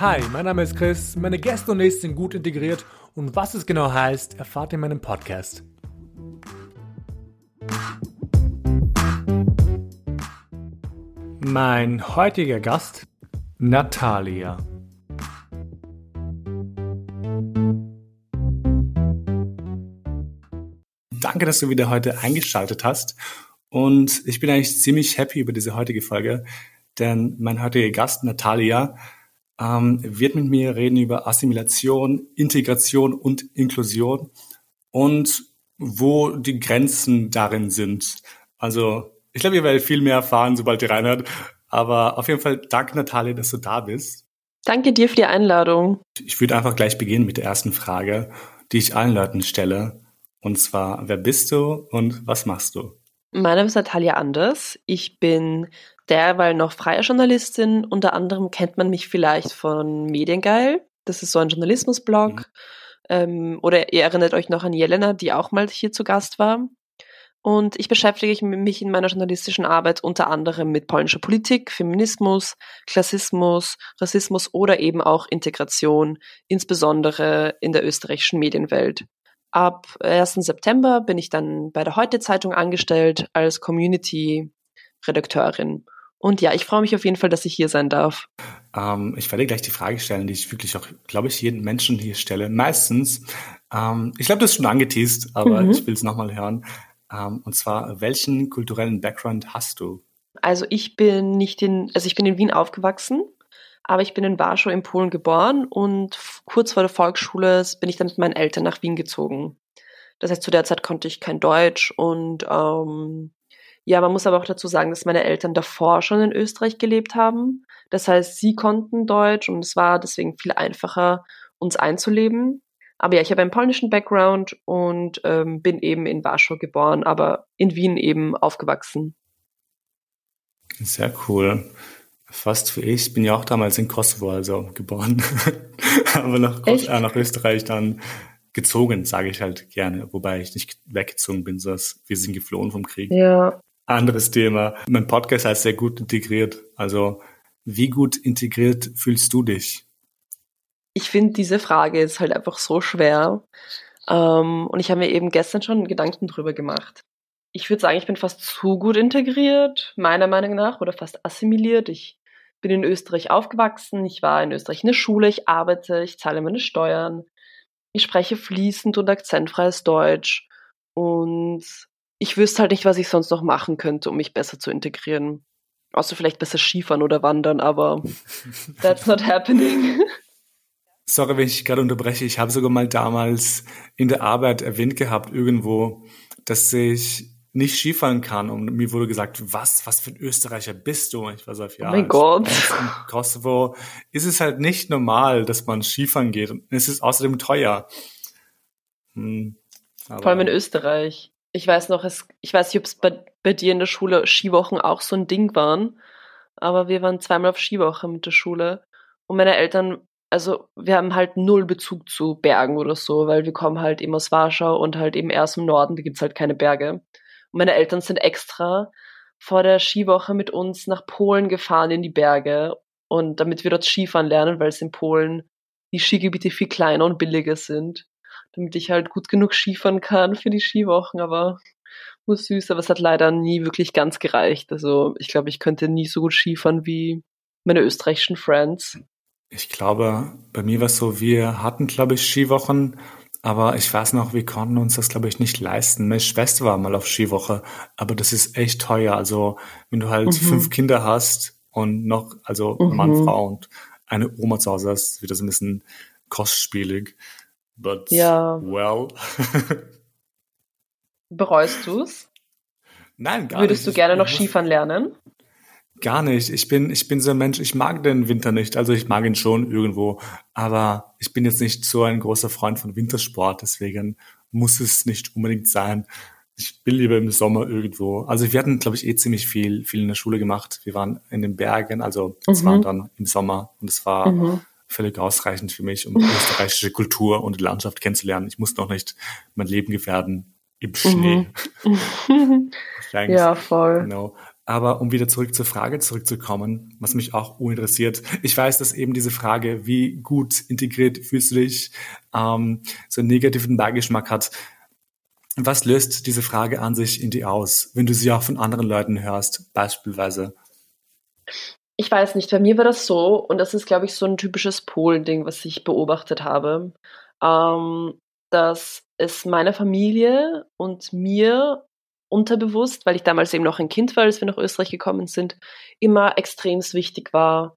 Hi, mein Name ist Chris, meine Gäste und ich sind gut integriert und was es genau heißt, erfahrt ihr in meinem Podcast. Mein heutiger Gast, Natalia. Danke, dass du wieder heute eingeschaltet hast. Und ich bin eigentlich ziemlich happy über diese heutige Folge, denn mein heutiger Gast, Natalia, ähm, wird mit mir reden über Assimilation, Integration und Inklusion und wo die Grenzen darin sind. Also ich glaube, ihr werdet viel mehr erfahren, sobald ihr reinhört. Aber auf jeden Fall danke, Natalia, dass du da bist. Danke dir für die Einladung. Ich würde einfach gleich beginnen mit der ersten Frage, die ich allen Leuten stelle. Und zwar, wer bist du und was machst du? Mein Name ist Natalia Anders. Ich bin derweil noch freie Journalistin. Unter anderem kennt man mich vielleicht von Mediengeil. Das ist so ein Journalismusblog. Mhm. Ähm, oder ihr erinnert euch noch an Jelena, die auch mal hier zu Gast war. Und ich beschäftige mich in meiner journalistischen Arbeit unter anderem mit polnischer Politik, Feminismus, Klassismus, Rassismus oder eben auch Integration, insbesondere in der österreichischen Medienwelt. Ab 1. September bin ich dann bei der Heute Zeitung angestellt als Community-Redakteurin. Und ja, ich freue mich auf jeden Fall, dass ich hier sein darf. Ähm, ich werde gleich die Frage stellen, die ich wirklich auch, glaube ich, jeden Menschen hier stelle. Meistens, ähm, ich glaube, das ist schon angeteased, aber mhm. ich will es nochmal hören. Ähm, und zwar, welchen kulturellen Background hast du? Also ich bin nicht in, also ich bin in Wien aufgewachsen, aber ich bin in Warschau in Polen geboren und kurz vor der Volksschule bin ich dann mit meinen Eltern nach Wien gezogen. Das heißt, zu der Zeit konnte ich kein Deutsch und ähm, ja, man muss aber auch dazu sagen, dass meine Eltern davor schon in Österreich gelebt haben. Das heißt, sie konnten Deutsch und es war deswegen viel einfacher, uns einzuleben. Aber ja, ich habe einen polnischen Background und ähm, bin eben in Warschau geboren, aber in Wien eben aufgewachsen. Sehr cool. Fast wie ich. Ich bin ja auch damals in Kosovo also geboren, aber nach, äh, nach Österreich dann gezogen, sage ich halt gerne, wobei ich nicht weggezogen bin, sondern wir sind geflohen vom Krieg. Ja. Anderes Thema. Mein Podcast heißt sehr gut integriert. Also wie gut integriert fühlst du dich? Ich finde, diese Frage ist halt einfach so schwer. Ähm, und ich habe mir eben gestern schon Gedanken drüber gemacht. Ich würde sagen, ich bin fast zu gut integriert, meiner Meinung nach, oder fast assimiliert. Ich bin in Österreich aufgewachsen, ich war in Österreich in der Schule, ich arbeite, ich zahle meine Steuern, ich spreche fließend und akzentfreies Deutsch und ich wüsste halt nicht, was ich sonst noch machen könnte, um mich besser zu integrieren. Außer vielleicht besser Skifahren oder wandern, aber that's not happening. Sorry, wenn ich gerade unterbreche. Ich habe sogar mal damals in der Arbeit erwähnt gehabt, irgendwo, dass ich nicht Skifahren kann. Und mir wurde gesagt, was, was für ein Österreicher bist du? Und ich war so, ja, oh mein Gott. in Kosovo ist es halt nicht normal, dass man Skifahren geht. Und es ist außerdem teuer. Hm, Vor allem in Österreich. Ich weiß noch, es, ich weiß nicht, ob es bei, bei dir in der Schule Skiwochen auch so ein Ding waren. Aber wir waren zweimal auf Skiwoche mit der Schule. Und meine Eltern also wir haben halt null Bezug zu Bergen oder so, weil wir kommen halt eben aus Warschau und halt eben erst im Norden, da gibt's halt keine Berge. Und meine Eltern sind extra vor der Skiwoche mit uns nach Polen gefahren in die Berge und damit wir dort Skifahren lernen, weil es in Polen die Skigebiete viel kleiner und billiger sind, damit ich halt gut genug Skifahren kann für die Skiwochen, aber nur süß, aber es hat leider nie wirklich ganz gereicht. Also ich glaube, ich könnte nie so gut Skifahren wie meine österreichischen Friends. Ich glaube, bei mir war es so, wir hatten, glaube ich, Skiwochen, aber ich weiß noch, wir konnten uns das, glaube ich, nicht leisten. Meine Schwester war mal auf Skiwoche, aber das ist echt teuer. Also, wenn du halt mhm. fünf Kinder hast und noch, also mhm. Mann, Frau und eine Oma zu Hause hast, wird das ein bisschen kostspielig. But, ja. well. Bereust du's? Nein, gar Würdest nicht. Würdest du gerne noch Skifahren lernen? Gar nicht. Ich bin, ich bin so ein Mensch, ich mag den Winter nicht. Also ich mag ihn schon irgendwo, aber ich bin jetzt nicht so ein großer Freund von Wintersport, deswegen muss es nicht unbedingt sein. Ich bin lieber im Sommer irgendwo. Also wir hatten, glaube ich, eh ziemlich viel, viel in der Schule gemacht. Wir waren in den Bergen, also es mhm. war dann im Sommer und es war mhm. Völlig ausreichend für mich, um österreichische Kultur und Landschaft kennenzulernen. Ich musste noch nicht mein Leben gefährden im Schnee. Mhm. ja, voll. Genau. Aber um wieder zurück zur Frage zurückzukommen, was mich auch interessiert, ich weiß, dass eben diese Frage, wie gut integriert fühlst du dich, ähm, so einen negativen Beigeschmack hat. Was löst diese Frage an sich in dir aus, wenn du sie auch von anderen Leuten hörst, beispielsweise? Ich weiß nicht, bei mir war das so, und das ist, glaube ich, so ein typisches Polen-Ding, was ich beobachtet habe, ähm, dass es meiner Familie und mir unterbewusst, weil ich damals eben noch ein Kind war, als wir nach Österreich gekommen sind, immer extremst wichtig war,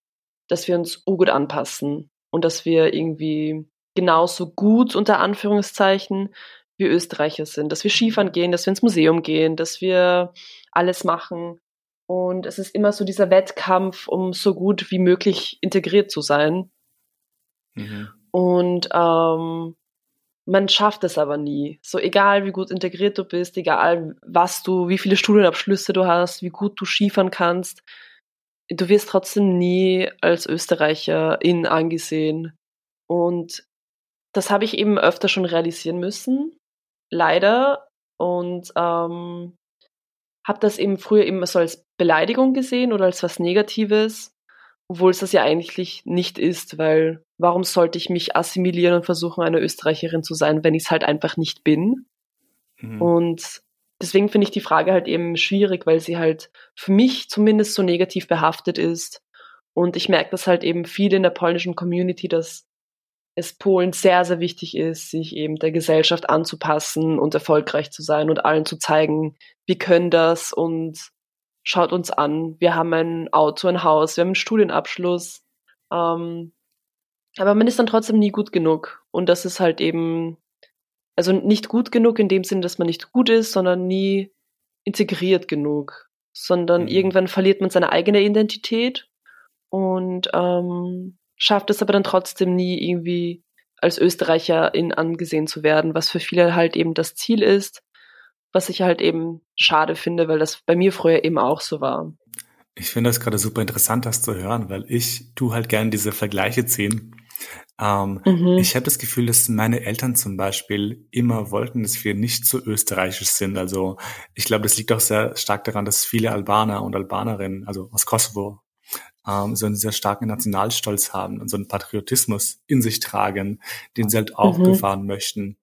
dass wir uns gut anpassen und dass wir irgendwie genauso gut unter Anführungszeichen wie Österreicher sind, dass wir Skifahren gehen, dass wir ins Museum gehen, dass wir alles machen. Und es ist immer so dieser Wettkampf, um so gut wie möglich integriert zu sein. Mhm. Und ähm, man schafft es aber nie. So egal wie gut integriert du bist, egal was du, wie viele Studienabschlüsse du hast, wie gut du Skifahren kannst, du wirst trotzdem nie als Österreicherin angesehen. Und das habe ich eben öfter schon realisieren müssen, leider. Und ähm, habe das eben früher immer so als Beleidigung gesehen oder als was Negatives obwohl es das ja eigentlich nicht ist, weil warum sollte ich mich assimilieren und versuchen, eine Österreicherin zu sein, wenn ich es halt einfach nicht bin? Mhm. Und deswegen finde ich die Frage halt eben schwierig, weil sie halt für mich zumindest so negativ behaftet ist. Und ich merke das halt eben viel in der polnischen Community, dass es Polen sehr, sehr wichtig ist, sich eben der Gesellschaft anzupassen und erfolgreich zu sein und allen zu zeigen, wir können das und schaut uns an, wir haben ein Auto, ein Haus, wir haben einen Studienabschluss. Ähm, aber man ist dann trotzdem nie gut genug. Und das ist halt eben, also nicht gut genug in dem Sinn, dass man nicht gut ist, sondern nie integriert genug. Sondern mhm. irgendwann verliert man seine eigene Identität und ähm, schafft es aber dann trotzdem nie irgendwie als Österreicherin angesehen zu werden, was für viele halt eben das Ziel ist was ich halt eben schade finde, weil das bei mir früher eben auch so war. Ich finde das gerade super interessant, das zu hören, weil ich tu halt gerne diese Vergleiche ziehen. Ähm, mhm. Ich habe das Gefühl, dass meine Eltern zum Beispiel immer wollten, dass wir nicht so österreichisch sind. Also ich glaube, das liegt auch sehr stark daran, dass viele Albaner und Albanerinnen, also aus Kosovo, ähm, so einen sehr starken Nationalstolz haben und so einen Patriotismus in sich tragen, den sie halt auch mhm. bewahren möchten.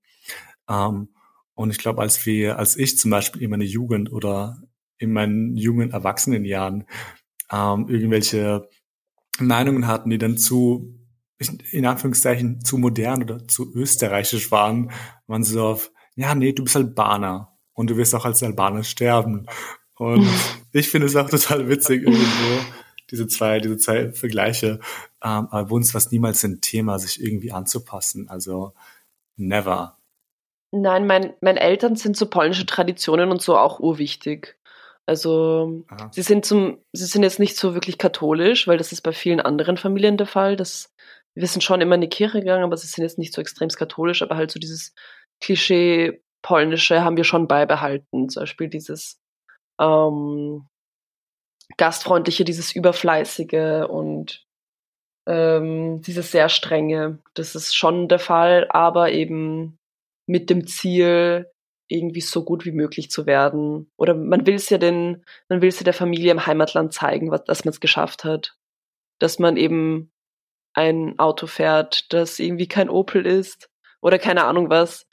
Ähm, und ich glaube, als wir, als ich zum Beispiel in meiner Jugend oder in meinen jungen Erwachsenenjahren ähm, irgendwelche Meinungen hatten, die dann zu, in Anführungszeichen, zu modern oder zu österreichisch waren, waren sie so auf, ja, nee, du bist Albaner und du wirst auch als Albaner sterben. Und ich finde es auch total witzig irgendwo, diese zwei, diese zwei Vergleiche. Ähm, aber bei uns war es niemals ein Thema, sich irgendwie anzupassen. Also never. Nein, mein, meine Eltern sind so polnische Traditionen und so auch urwichtig. Also Aha. sie sind zum, sie sind jetzt nicht so wirklich katholisch, weil das ist bei vielen anderen Familien der Fall. Dass, wir sind schon immer in die Kirche gegangen, aber sie sind jetzt nicht so extrem katholisch, aber halt so dieses Klischee polnische haben wir schon beibehalten. Zum Beispiel dieses ähm, gastfreundliche, dieses überfleißige und ähm, dieses sehr strenge. Das ist schon der Fall, aber eben mit dem Ziel, irgendwie so gut wie möglich zu werden. Oder man will es ja den, man will es ja der Familie im Heimatland zeigen, was, dass man es geschafft hat. Dass man eben ein Auto fährt, das irgendwie kein Opel ist oder keine Ahnung was.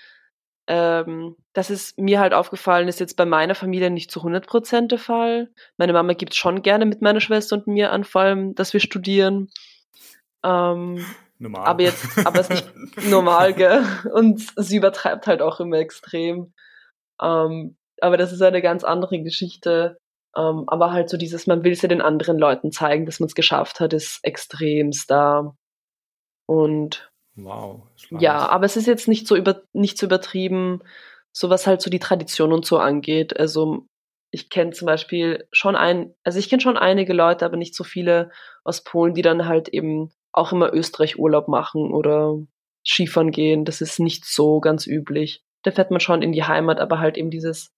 Ähm, das ist mir halt aufgefallen, ist jetzt bei meiner Familie nicht zu 100% der Fall. Meine Mama gibt schon gerne mit meiner Schwester und mir an, vor allem, dass wir studieren. Ähm, normal. Aber jetzt, aber es ist nicht normal, gell? Und sie übertreibt halt auch immer extrem. Ähm, aber das ist eine ganz andere Geschichte. Ähm, aber halt so dieses, man will es ja den anderen Leuten zeigen, dass man es geschafft hat, ist extremst da. Und wow. Ja, aber es ist jetzt nicht so über, nicht so übertrieben, so was halt so die Tradition und so angeht. Also ich kenne zum Beispiel schon ein, also ich kenne schon einige Leute, aber nicht so viele aus Polen, die dann halt eben auch immer Österreich Urlaub machen oder Skifahren gehen. Das ist nicht so ganz üblich. Da fährt man schon in die Heimat, aber halt eben dieses,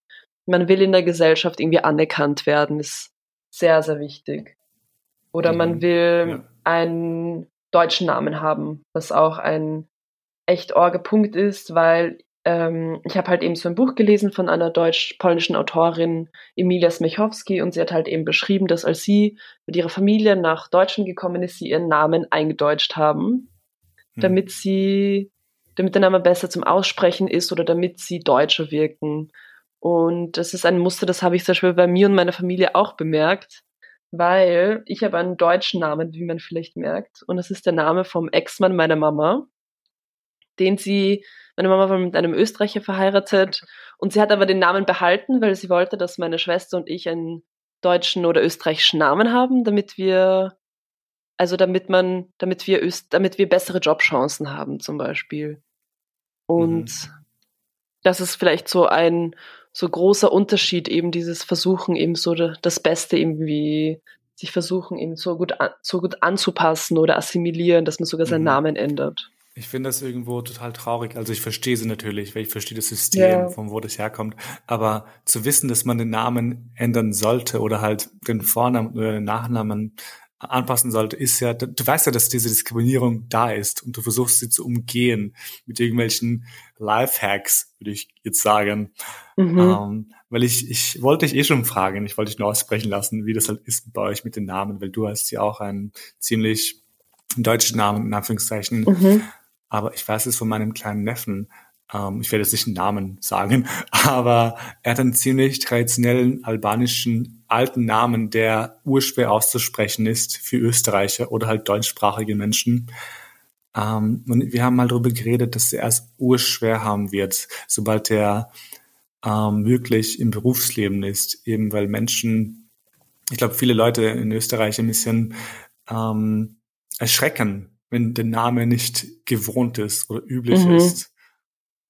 man will in der Gesellschaft irgendwie anerkannt werden, ist sehr, sehr wichtig. Oder mhm. man will ja. einen deutschen Namen haben, was auch ein echt orge Punkt ist, weil ähm, ich habe halt eben so ein Buch gelesen von einer deutsch-polnischen Autorin, Emilia Smechowski, und sie hat halt eben beschrieben, dass als sie mit ihrer Familie nach Deutschland gekommen ist, sie ihren Namen eingedeutscht haben, hm. damit sie, damit der Name besser zum Aussprechen ist oder damit sie deutscher wirken. Und das ist ein Muster, das habe ich zum Beispiel bei mir und meiner Familie auch bemerkt, weil ich habe einen deutschen Namen, wie man vielleicht merkt, und das ist der Name vom Ex-Mann meiner Mama, den sie meine Mama war mit einem Österreicher verheiratet und sie hat aber den Namen behalten, weil sie wollte, dass meine Schwester und ich einen deutschen oder österreichischen Namen haben, damit wir, also damit man, damit wir Öst, damit wir bessere Jobchancen haben zum Beispiel. Und mhm. das ist vielleicht so ein so großer Unterschied, eben dieses Versuchen, eben so das Beste irgendwie sich versuchen, eben so gut, so gut anzupassen oder assimilieren, dass man sogar seinen mhm. Namen ändert. Ich finde das irgendwo total traurig. Also ich verstehe sie natürlich, weil ich verstehe das System, yeah. von wo das herkommt. Aber zu wissen, dass man den Namen ändern sollte oder halt den Vornamen oder den Nachnamen anpassen sollte, ist ja, du weißt ja, dass diese Diskriminierung da ist und du versuchst sie zu umgehen mit irgendwelchen Lifehacks, würde ich jetzt sagen. Mhm. Ähm, weil ich, ich wollte dich eh schon fragen, ich wollte dich nur aussprechen lassen, wie das halt ist bei euch mit den Namen, weil du hast ja auch einen ziemlich deutschen Namen, in Anführungszeichen. Mhm aber ich weiß es von meinem kleinen Neffen, ähm, ich werde jetzt nicht einen Namen sagen, aber er hat einen ziemlich traditionellen albanischen alten Namen, der urschwer auszusprechen ist für Österreicher oder halt deutschsprachige Menschen. Ähm, und wir haben mal darüber geredet, dass er es urschwer haben wird, sobald er ähm, wirklich im Berufsleben ist, eben weil Menschen, ich glaube, viele Leute in Österreich ein bisschen ähm, erschrecken, wenn der Name nicht gewohnt ist oder üblich mhm. ist.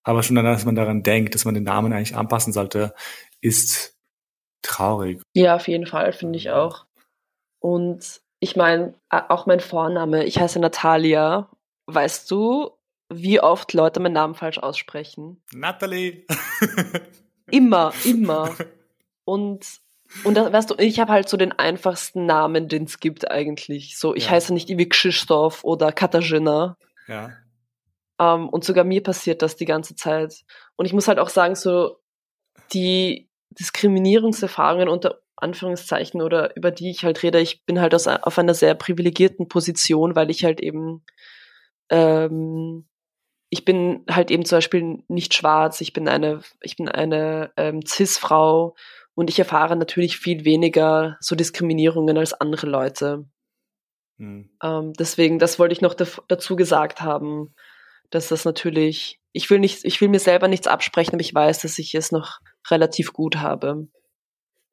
Aber schon dann, dass man daran denkt, dass man den Namen eigentlich anpassen sollte, ist traurig. Ja, auf jeden Fall, finde ich auch. Und ich meine, auch mein Vorname, ich heiße Natalia. Weißt du, wie oft Leute meinen Namen falsch aussprechen? Natalie. immer, immer. Und und das, weißt du, ich habe halt so den einfachsten Namen, den es gibt eigentlich. So, ich ja. heiße nicht wie Krzysztof oder Katarzyna. Ja. Um, ähm, und sogar mir passiert das die ganze Zeit. Und ich muss halt auch sagen, so die Diskriminierungserfahrungen unter Anführungszeichen oder über die ich halt rede, ich bin halt aus, auf einer sehr privilegierten Position, weil ich halt eben ähm, ich bin halt eben zum Beispiel nicht schwarz, ich bin eine, ich bin eine ähm, Cis-Frau und ich erfahre natürlich viel weniger so Diskriminierungen als andere Leute. Mhm. Ähm, deswegen, das wollte ich noch dazu gesagt haben, dass das natürlich, ich will nicht, ich will mir selber nichts absprechen, aber ich weiß, dass ich es noch relativ gut habe.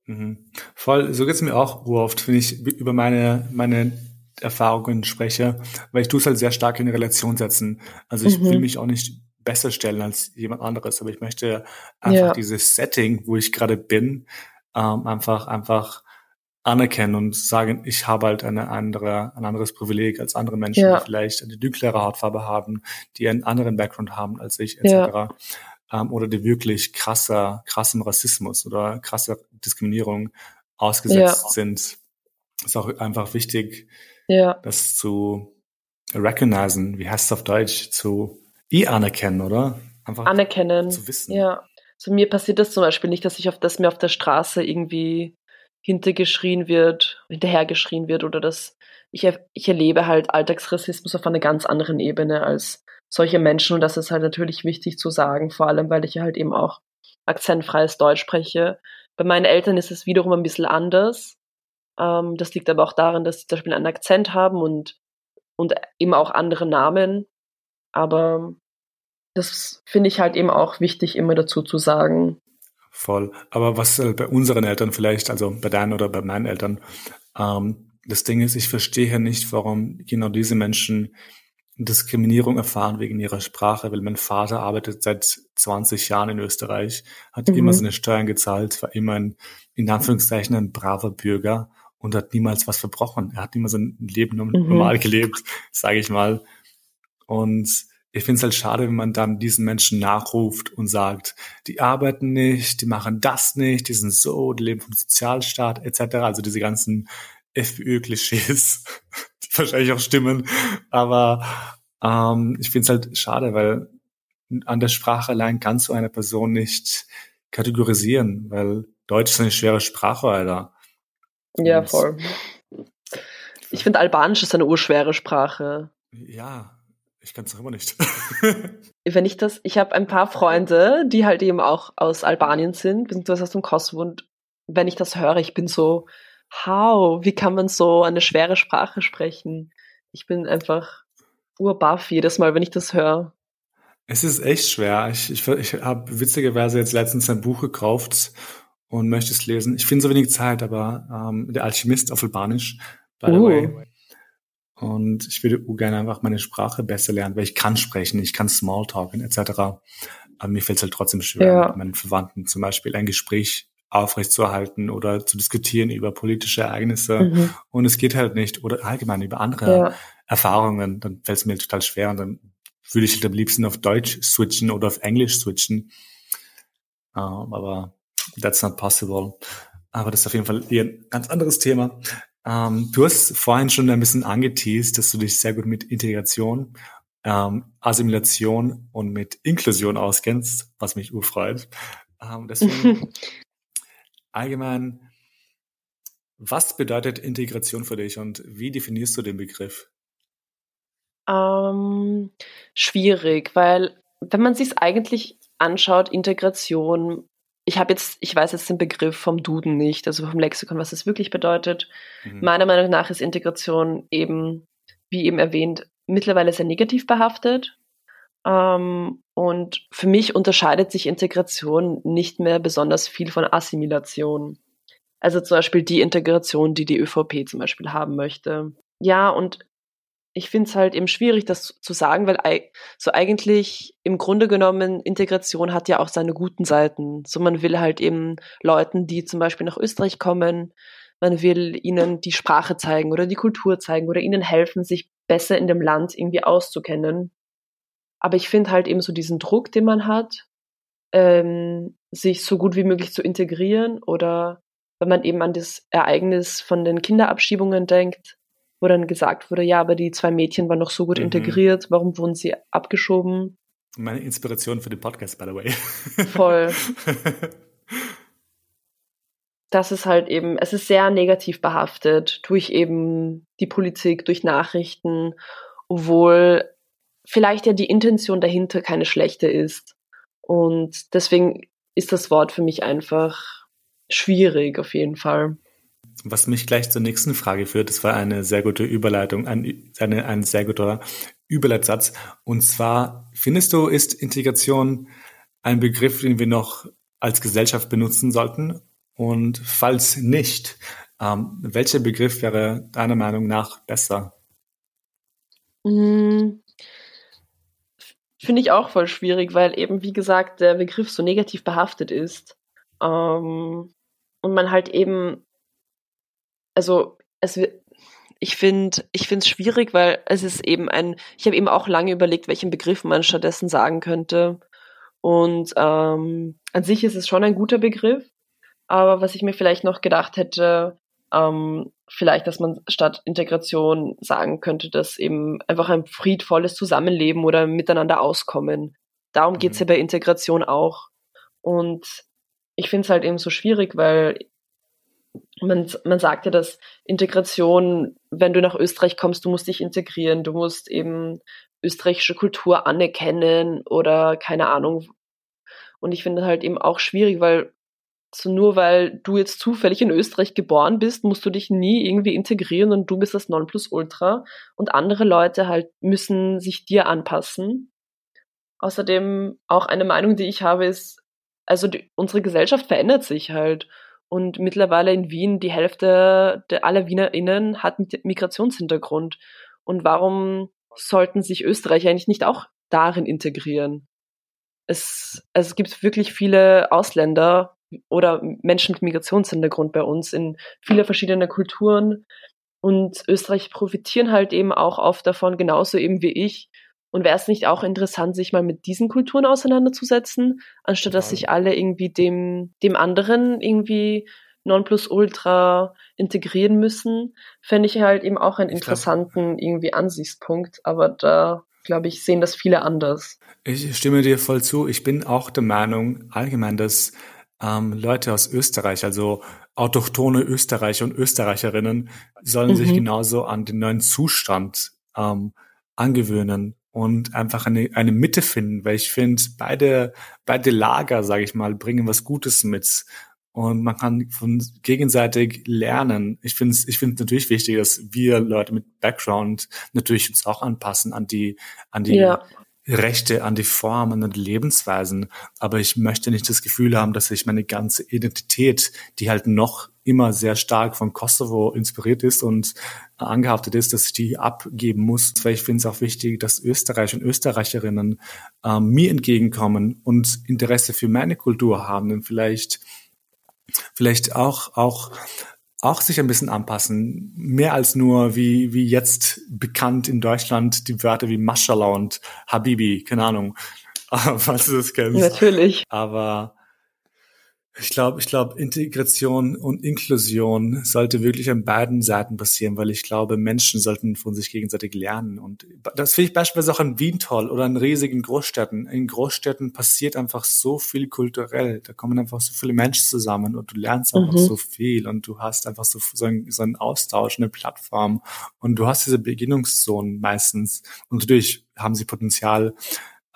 Mhm. Voll, so geht's mir auch oft, wenn ich über meine, meine Erfahrungen spreche, weil ich tue es halt sehr stark in Relation setzen. Also ich mhm. will mich auch nicht besser stellen als jemand anderes, aber ich möchte einfach ja. dieses Setting, wo ich gerade bin, ähm, einfach, einfach anerkennen und sagen, ich habe halt eine andere, ein anderes Privileg als andere Menschen, ja. die vielleicht eine dunklere Hautfarbe haben, die einen anderen Background haben als ich, etc. Ja. Ähm, oder die wirklich krasser, krassem Rassismus oder krasser Diskriminierung ausgesetzt sind. Ist auch einfach wichtig, das zu recognizen, wie heißt es auf Deutsch, zu wie anerkennen, oder? Einfach anerkennen. Zu wissen. Ja. So mir passiert das zum Beispiel nicht, dass ich auf, dass mir auf der Straße irgendwie hintergeschrien wird, hinterhergeschrien wird oder dass ich, ich erlebe halt Alltagsrassismus auf einer ganz anderen Ebene als solche Menschen und das ist halt natürlich wichtig zu sagen, vor allem weil ich ja halt eben auch akzentfreies Deutsch spreche. Bei meinen Eltern ist es wiederum ein bisschen anders. Ähm, das liegt aber auch daran, dass sie zum Beispiel einen Akzent haben und, und eben auch andere Namen. Aber das finde ich halt eben auch wichtig, immer dazu zu sagen. Voll. Aber was äh, bei unseren Eltern vielleicht, also bei deinen oder bei meinen Eltern, ähm, das Ding ist, ich verstehe nicht, warum genau diese Menschen Diskriminierung erfahren wegen ihrer Sprache, weil mein Vater arbeitet seit 20 Jahren in Österreich, hat mhm. immer seine Steuern gezahlt, war immer ein, in Anführungszeichen ein braver Bürger und hat niemals was verbrochen. Er hat immer sein Leben mhm. normal mhm. gelebt, sage ich mal. Und ich finde es halt schade, wenn man dann diesen Menschen nachruft und sagt, die arbeiten nicht, die machen das nicht, die sind so, die leben vom Sozialstaat etc. Also diese ganzen FPÖ-Klischees, die wahrscheinlich auch stimmen. Aber ähm, ich finde es halt schade, weil an der Sprache allein kannst du eine Person nicht kategorisieren, weil Deutsch ist eine schwere Sprache, Alter. Ja, voll. Ich finde, Albanisch ist eine urschwere Sprache. Ja, ich kann es noch immer nicht. Wenn ich das, ich habe ein paar Freunde, die halt eben auch aus Albanien sind, beziehungsweise aus dem Kosovo und wenn ich das höre, ich bin so, how, wie kann man so eine schwere Sprache sprechen? Ich bin einfach urbaff jedes Mal, wenn ich das höre. Es ist echt schwer. Ich, ich, ich habe witzigerweise jetzt letztens ein Buch gekauft und möchte es lesen. Ich finde so wenig Zeit, aber ähm, Der Alchemist auf Albanisch, by the uh. way. Und ich würde gerne einfach meine Sprache besser lernen, weil ich kann sprechen, ich kann Smalltalken etc. Aber mir fällt es halt trotzdem schwer, ja. mit meinen Verwandten zum Beispiel ein Gespräch aufrechtzuerhalten oder zu diskutieren über politische Ereignisse. Mhm. Und es geht halt nicht. Oder allgemein über andere ja. Erfahrungen. Dann fällt es mir total schwer und dann würde ich halt am liebsten auf Deutsch switchen oder auf Englisch switchen. Um, aber that's not possible. Aber das ist auf jeden Fall eher ein ganz anderes Thema. Um, du hast vorhin schon ein bisschen angeteased, dass du dich sehr gut mit Integration, ähm, Assimilation und mit Inklusion auskennst, was mich urfreut. Ähm, deswegen allgemein, was bedeutet Integration für dich und wie definierst du den Begriff? Ähm, schwierig, weil wenn man sich eigentlich anschaut, Integration, ich habe jetzt, ich weiß jetzt den Begriff vom Duden nicht, also vom Lexikon, was es wirklich bedeutet. Mhm. Meiner Meinung nach ist Integration eben, wie eben erwähnt, mittlerweile sehr negativ behaftet. Ähm, und für mich unterscheidet sich Integration nicht mehr besonders viel von Assimilation. Also zum Beispiel die Integration, die die ÖVP zum Beispiel haben möchte. Ja, und ich finde es halt eben schwierig, das zu sagen, weil so eigentlich im Grunde genommen Integration hat ja auch seine guten Seiten. So man will halt eben Leuten, die zum Beispiel nach Österreich kommen, man will ihnen die Sprache zeigen oder die Kultur zeigen oder ihnen helfen, sich besser in dem Land irgendwie auszukennen. Aber ich finde halt eben so diesen Druck, den man hat, ähm, sich so gut wie möglich zu integrieren oder wenn man eben an das Ereignis von den Kinderabschiebungen denkt, wo dann gesagt wurde, ja, aber die zwei Mädchen waren noch so gut mhm. integriert, warum wurden sie abgeschoben? Meine Inspiration für den Podcast, by the way. Voll. das ist halt eben, es ist sehr negativ behaftet durch eben die Politik, durch Nachrichten, obwohl vielleicht ja die Intention dahinter keine schlechte ist. Und deswegen ist das Wort für mich einfach schwierig auf jeden Fall. Was mich gleich zur nächsten Frage führt, das war eine sehr gute Überleitung, ein, eine, ein sehr guter Überleitsatz. Und zwar, findest du, ist Integration ein Begriff, den wir noch als Gesellschaft benutzen sollten? Und falls nicht, ähm, welcher Begriff wäre deiner Meinung nach besser? Mm, Finde ich auch voll schwierig, weil eben, wie gesagt, der Begriff so negativ behaftet ist. Ähm, und man halt eben also es ich finde ich finde es schwierig, weil es ist eben ein ich habe eben auch lange überlegt, welchen Begriff man stattdessen sagen könnte. Und ähm, an sich ist es schon ein guter Begriff, aber was ich mir vielleicht noch gedacht hätte, ähm, vielleicht, dass man statt Integration sagen könnte, dass eben einfach ein friedvolles Zusammenleben oder miteinander auskommen. Darum geht's mhm. ja bei Integration auch. Und ich finde es halt eben so schwierig, weil man, man sagt ja, dass Integration, wenn du nach Österreich kommst, du musst dich integrieren, du musst eben österreichische Kultur anerkennen oder keine Ahnung. Und ich finde halt eben auch schwierig, weil so nur weil du jetzt zufällig in Österreich geboren bist, musst du dich nie irgendwie integrieren und du bist das Nonplusultra und andere Leute halt müssen sich dir anpassen. Außerdem auch eine Meinung, die ich habe, ist, also die, unsere Gesellschaft verändert sich halt und mittlerweile in Wien die Hälfte der aller WienerInnen hat Migrationshintergrund. Und warum sollten sich Österreicher eigentlich nicht auch darin integrieren? Es, es gibt wirklich viele Ausländer oder Menschen mit Migrationshintergrund bei uns in viele verschiedene Kulturen. Und Österreich profitieren halt eben auch oft davon, genauso eben wie ich, und wäre es nicht auch interessant, sich mal mit diesen Kulturen auseinanderzusetzen, anstatt dass sich alle irgendwie dem, dem anderen irgendwie Nonplusultra integrieren müssen, fände ich halt eben auch einen interessanten irgendwie Ansichtspunkt. Aber da glaube ich, sehen das viele anders. Ich stimme dir voll zu. Ich bin auch der Meinung allgemein, dass ähm, Leute aus Österreich, also autochtone Österreicher und Österreicherinnen, sollen mhm. sich genauso an den neuen Zustand ähm, angewöhnen und einfach eine, eine Mitte finden, weil ich finde, beide, beide Lager, sage ich mal, bringen was Gutes mit. Und man kann von gegenseitig lernen. Ich finde es ich finde natürlich wichtig, dass wir Leute mit Background natürlich uns auch anpassen an die, an die ja. Rechte, an die Formen und Lebensweisen. Aber ich möchte nicht das Gefühl haben, dass ich meine ganze Identität, die halt noch immer sehr stark von Kosovo inspiriert ist und angehaftet ist, dass ich die abgeben muss. Weil ich finde es auch wichtig, dass Österreich und Österreicherinnen äh, mir entgegenkommen und Interesse für meine Kultur haben und vielleicht vielleicht auch auch auch sich ein bisschen anpassen. Mehr als nur wie, wie jetzt bekannt in Deutschland die Wörter wie Mashallah und Habibi, keine Ahnung, falls du das kennst. Natürlich. Aber ich glaube, ich glaube, Integration und Inklusion sollte wirklich an beiden Seiten passieren, weil ich glaube, Menschen sollten von sich gegenseitig lernen. Und das finde ich beispielsweise auch in Wien toll oder in riesigen Großstädten. In Großstädten passiert einfach so viel kulturell. Da kommen einfach so viele Menschen zusammen und du lernst einfach mhm. so viel und du hast einfach so, so, einen, so einen Austausch, eine Plattform und du hast diese Begegnungszonen meistens. Und natürlich haben sie Potenzial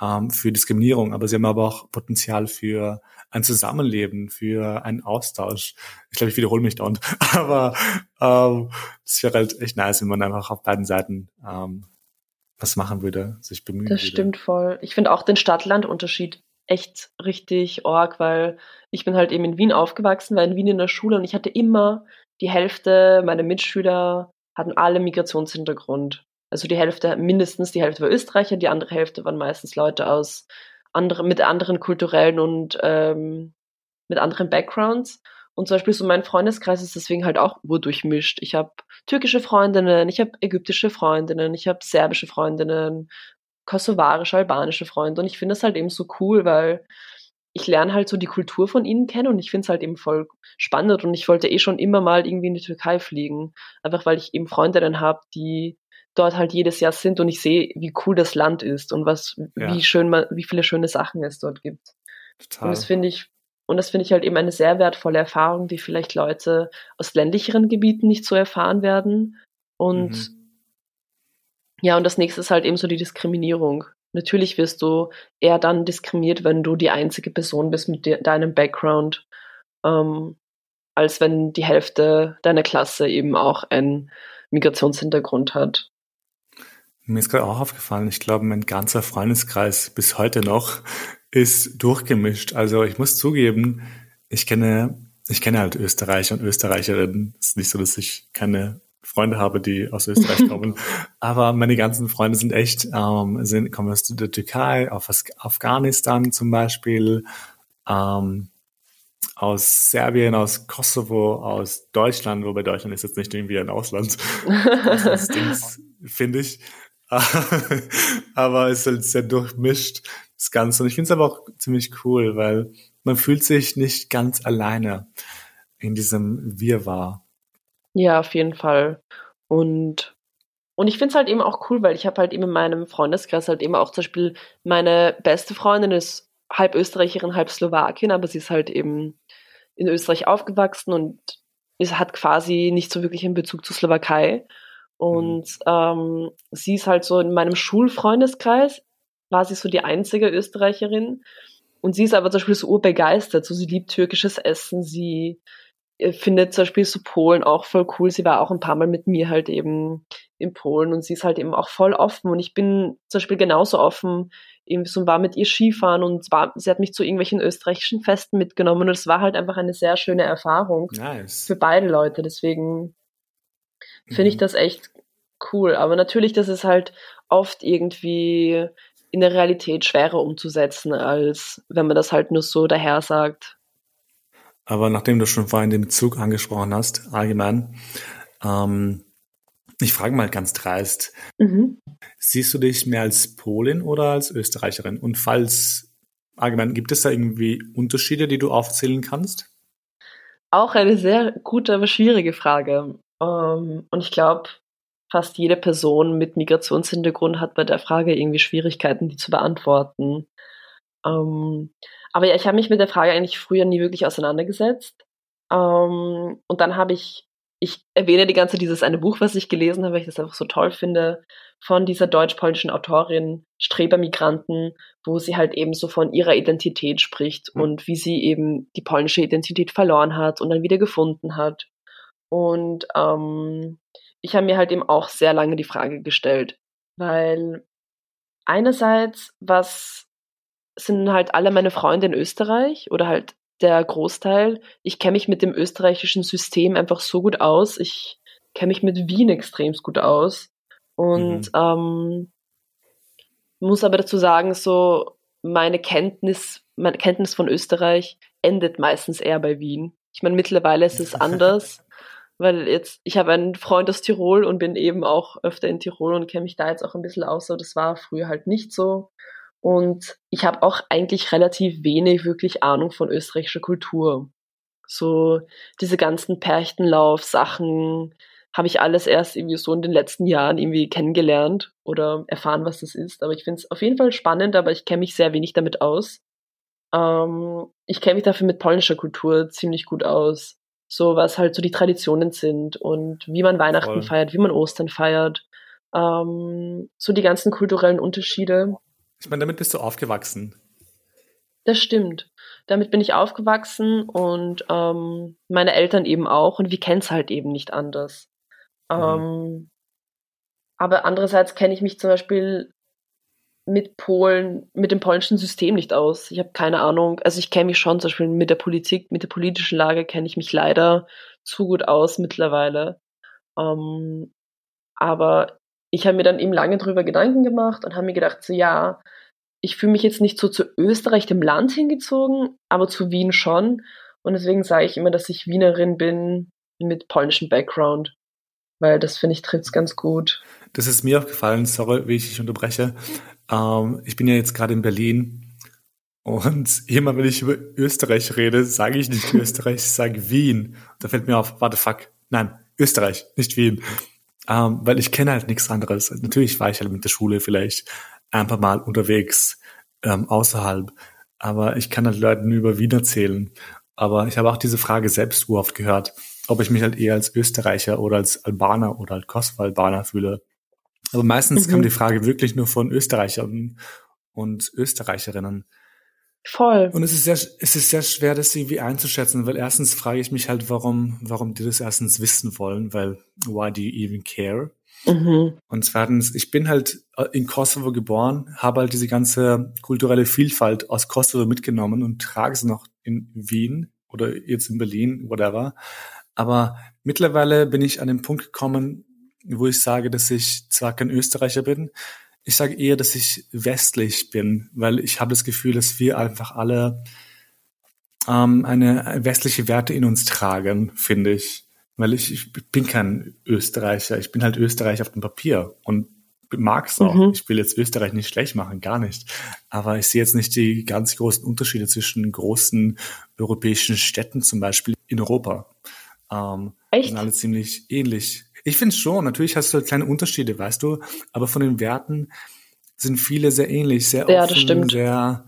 ähm, für Diskriminierung, aber sie haben aber auch Potenzial für ein Zusammenleben, für einen Austausch. Ich glaube, ich wiederhole mich da und aber ähm, es wäre halt echt nice, wenn man einfach auf beiden Seiten ähm, was machen würde, sich bemühen Das würde. stimmt voll. Ich finde auch den Stadt-Land-Unterschied echt richtig org, weil ich bin halt eben in Wien aufgewachsen, war in Wien in der Schule und ich hatte immer die Hälfte meiner Mitschüler hatten alle Migrationshintergrund. Also die Hälfte, mindestens die Hälfte war Österreicher, die andere Hälfte waren meistens Leute aus andere, mit anderen kulturellen und ähm, mit anderen Backgrounds. Und zum Beispiel so mein Freundeskreis ist deswegen halt auch urdurchmischt. Ich habe türkische Freundinnen, ich habe ägyptische Freundinnen, ich habe serbische Freundinnen, kosovarische, albanische Freunde. Und ich finde das halt eben so cool, weil ich lerne halt so die Kultur von ihnen kennen und ich finde es halt eben voll spannend. Und ich wollte eh schon immer mal irgendwie in die Türkei fliegen. Einfach weil ich eben Freundinnen habe, die dort halt jedes Jahr sind und ich sehe, wie cool das Land ist und was, ja. wie schön man, wie viele schöne Sachen es dort gibt. Total. Und das finde ich, und das finde ich halt eben eine sehr wertvolle Erfahrung, die vielleicht Leute aus ländlicheren Gebieten nicht so erfahren werden. Und mhm. ja, und das nächste ist halt eben so die Diskriminierung. Natürlich wirst du eher dann diskriminiert, wenn du die einzige Person bist mit de deinem Background, ähm, als wenn die Hälfte deiner Klasse eben auch einen Migrationshintergrund hat. Mir ist gerade auch aufgefallen, ich glaube, mein ganzer Freundeskreis bis heute noch ist durchgemischt. Also ich muss zugeben, ich kenne, ich kenne halt Österreicher und Österreicherinnen. Es ist nicht so, dass ich keine Freunde habe, die aus Österreich kommen. Aber meine ganzen Freunde sind echt, ähm, sind, kommen aus der Türkei, aus Afghanistan zum Beispiel, ähm, aus Serbien, aus Kosovo, aus Deutschland, wobei Deutschland ist jetzt nicht irgendwie ein Ausland. finde ich. aber es ist halt sehr durchmischt, das Ganze. Und ich finde es aber auch ziemlich cool, weil man fühlt sich nicht ganz alleine in diesem Wirrwarr. Ja, auf jeden Fall. Und, und ich finde es halt eben auch cool, weil ich habe halt eben in meinem Freundeskreis halt eben auch zum Beispiel meine beste Freundin ist halb Österreicherin, halb Slowakin, aber sie ist halt eben in Österreich aufgewachsen und ist, hat quasi nicht so wirklich einen Bezug zur Slowakei. Und mhm. ähm, sie ist halt so in meinem Schulfreundeskreis, war sie so die einzige Österreicherin. Und sie ist aber zum Beispiel so urbegeistert. So, sie liebt türkisches Essen, sie äh, findet zum Beispiel so Polen auch voll cool. Sie war auch ein paar Mal mit mir halt eben in Polen und sie ist halt eben auch voll offen. Und ich bin zum Beispiel genauso offen, eben so war mit ihr Skifahren und war, sie hat mich zu irgendwelchen österreichischen Festen mitgenommen und es war halt einfach eine sehr schöne Erfahrung nice. für beide Leute. Deswegen finde ich mhm. das echt cool. Aber natürlich, das ist halt oft irgendwie in der Realität schwerer umzusetzen, als wenn man das halt nur so daher sagt. Aber nachdem du schon vorhin den Zug angesprochen hast, allgemein, ähm, ich frage mal ganz dreist, mhm. siehst du dich mehr als Polin oder als Österreicherin? Und falls allgemein, gibt es da irgendwie Unterschiede, die du aufzählen kannst? Auch eine sehr gute, aber schwierige Frage. Um, ähm, und ich glaube, fast jede Person mit Migrationshintergrund hat bei der Frage irgendwie Schwierigkeiten, die zu beantworten. Ähm, aber ja, ich habe mich mit der Frage eigentlich früher nie wirklich auseinandergesetzt. Ähm, und dann habe ich, ich erwähne die ganze dieses eine Buch, was ich gelesen habe, weil ich das einfach so toll finde, von dieser deutsch-polnischen Autorin Strebermigranten, wo sie halt eben so von ihrer Identität spricht mhm. und wie sie eben die polnische Identität verloren hat und dann wieder gefunden hat. Und ähm, ich habe mir halt eben auch sehr lange die Frage gestellt, weil einerseits, was sind halt alle meine Freunde in Österreich oder halt der Großteil. Ich kenne mich mit dem österreichischen System einfach so gut aus. Ich kenne mich mit Wien extrem gut aus. Und mhm. ähm, muss aber dazu sagen, so meine Kenntnis, meine Kenntnis von Österreich endet meistens eher bei Wien. Ich meine, mittlerweile ist es anders, weil jetzt, ich habe einen Freund aus Tirol und bin eben auch öfter in Tirol und kenne mich da jetzt auch ein bisschen aus, so das war früher halt nicht so. Und ich habe auch eigentlich relativ wenig wirklich Ahnung von österreichischer Kultur. So diese ganzen Perchtenlauf-Sachen habe ich alles erst irgendwie so in den letzten Jahren irgendwie kennengelernt oder erfahren, was das ist. Aber ich finde es auf jeden Fall spannend, aber ich kenne mich sehr wenig damit aus. Ähm, ich kenne mich dafür mit polnischer Kultur ziemlich gut aus. So was halt so die Traditionen sind und wie man Weihnachten Voll. feiert, wie man Ostern feiert. Ähm, so die ganzen kulturellen Unterschiede ich meine, damit bist du aufgewachsen. Das stimmt. Damit bin ich aufgewachsen und ähm, meine Eltern eben auch und wir kennen es halt eben nicht anders. Mhm. Ähm, aber andererseits kenne ich mich zum Beispiel mit Polen, mit dem polnischen System nicht aus. Ich habe keine Ahnung. Also ich kenne mich schon zum Beispiel mit der Politik, mit der politischen Lage kenne ich mich leider zu gut aus mittlerweile. Ähm, aber ich habe mir dann eben lange drüber Gedanken gemacht und habe mir gedacht, so ja, ich fühle mich jetzt nicht so zu Österreich, dem Land hingezogen, aber zu Wien schon. Und deswegen sage ich immer, dass ich Wienerin bin mit polnischem Background. Weil das finde ich trifft ganz gut. Das ist mir aufgefallen, sorry, wie ich dich unterbreche. Ähm, ich bin ja jetzt gerade in Berlin und immer wenn ich über Österreich rede, sage ich nicht Österreich, ich sage Wien. Da fällt mir auf, warte, fuck, nein, Österreich, nicht Wien. Ähm, weil ich kenne halt nichts anderes. Natürlich war ich halt mit der Schule vielleicht ein paar Mal unterwegs ähm, außerhalb, aber ich kann halt Leuten über Wien erzählen. Aber ich habe auch diese Frage selbst oft gehört, ob ich mich halt eher als Österreicher oder als Albaner oder als Kosovo-Albaner fühle. Aber meistens mhm. kam die Frage wirklich nur von Österreichern und Österreicherinnen. Voll. Und es ist sehr, es ist sehr schwer, das irgendwie einzuschätzen, weil erstens frage ich mich halt, warum, warum die das erstens wissen wollen, weil why do you even care? Mhm. Und zweitens, ich bin halt äh, in Kosovo geboren, habe halt diese ganze kulturelle Vielfalt aus Kosovo mitgenommen und trage sie noch in Wien oder jetzt in Berlin, whatever. Aber mittlerweile bin ich an den Punkt gekommen, wo ich sage, dass ich zwar kein Österreicher bin, ich sage eher, dass ich westlich bin, weil ich habe das Gefühl, dass wir einfach alle ähm, eine westliche Werte in uns tragen, finde ich. Weil ich, ich bin kein Österreicher, ich bin halt Österreich auf dem Papier und mag es auch. Mhm. Ich will jetzt Österreich nicht schlecht machen, gar nicht. Aber ich sehe jetzt nicht die ganz großen Unterschiede zwischen großen europäischen Städten, zum Beispiel in Europa. Ähm, Echt? Sind alle ziemlich ähnlich. Ich finde schon, natürlich hast du halt kleine Unterschiede, weißt du, aber von den Werten sind viele sehr ähnlich, sehr ja, offen, sehr,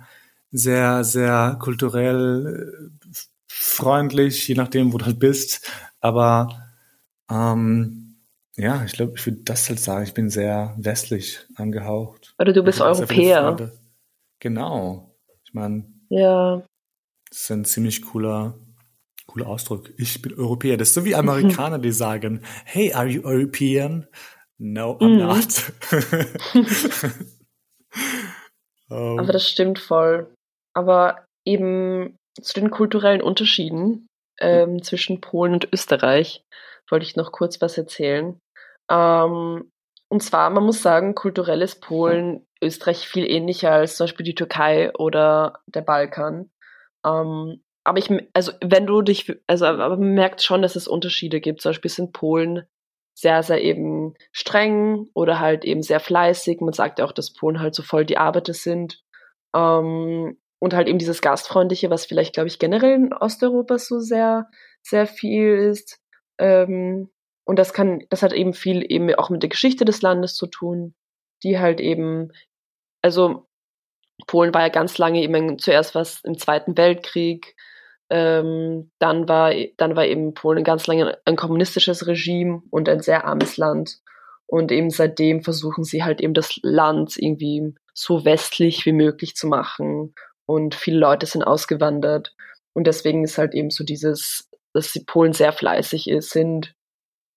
sehr, sehr kulturell äh, freundlich, je nachdem, wo du halt bist. Aber ähm, ja, ich glaube, ich würde das halt sagen, ich bin sehr westlich angehaucht. Oder du bist Europäer. Genau. Ich meine, ja. das ist ein ziemlich cooler cooler Ausdruck. Ich bin Europäer. Das ist so wie Amerikaner, die sagen, hey, are you European? No, I'm mm. not. um. Aber das stimmt voll. Aber eben zu den kulturellen Unterschieden ähm, zwischen Polen und Österreich wollte ich noch kurz was erzählen. Ähm, und zwar, man muss sagen, kulturell ist Polen Österreich viel ähnlicher als zum Beispiel die Türkei oder der Balkan. Ähm, aber ich, also wenn du dich, also aber man merkt schon, dass es Unterschiede gibt. Zum Beispiel sind Polen sehr, sehr eben streng oder halt eben sehr fleißig. Man sagt ja auch, dass Polen halt so voll die Arbeiter sind. Ähm, und halt eben dieses Gastfreundliche, was vielleicht, glaube ich, generell in Osteuropa so sehr, sehr viel ist. Ähm, und das kann, das hat eben viel eben auch mit der Geschichte des Landes zu tun, die halt eben, also Polen war ja ganz lange eben zuerst was im Zweiten Weltkrieg, ähm, dann war dann war eben Polen ganz lange ein kommunistisches Regime und ein sehr armes Land. Und eben seitdem versuchen sie halt eben das Land irgendwie so westlich wie möglich zu machen. Und viele Leute sind ausgewandert. Und deswegen ist halt eben so dieses, dass die Polen sehr fleißig sind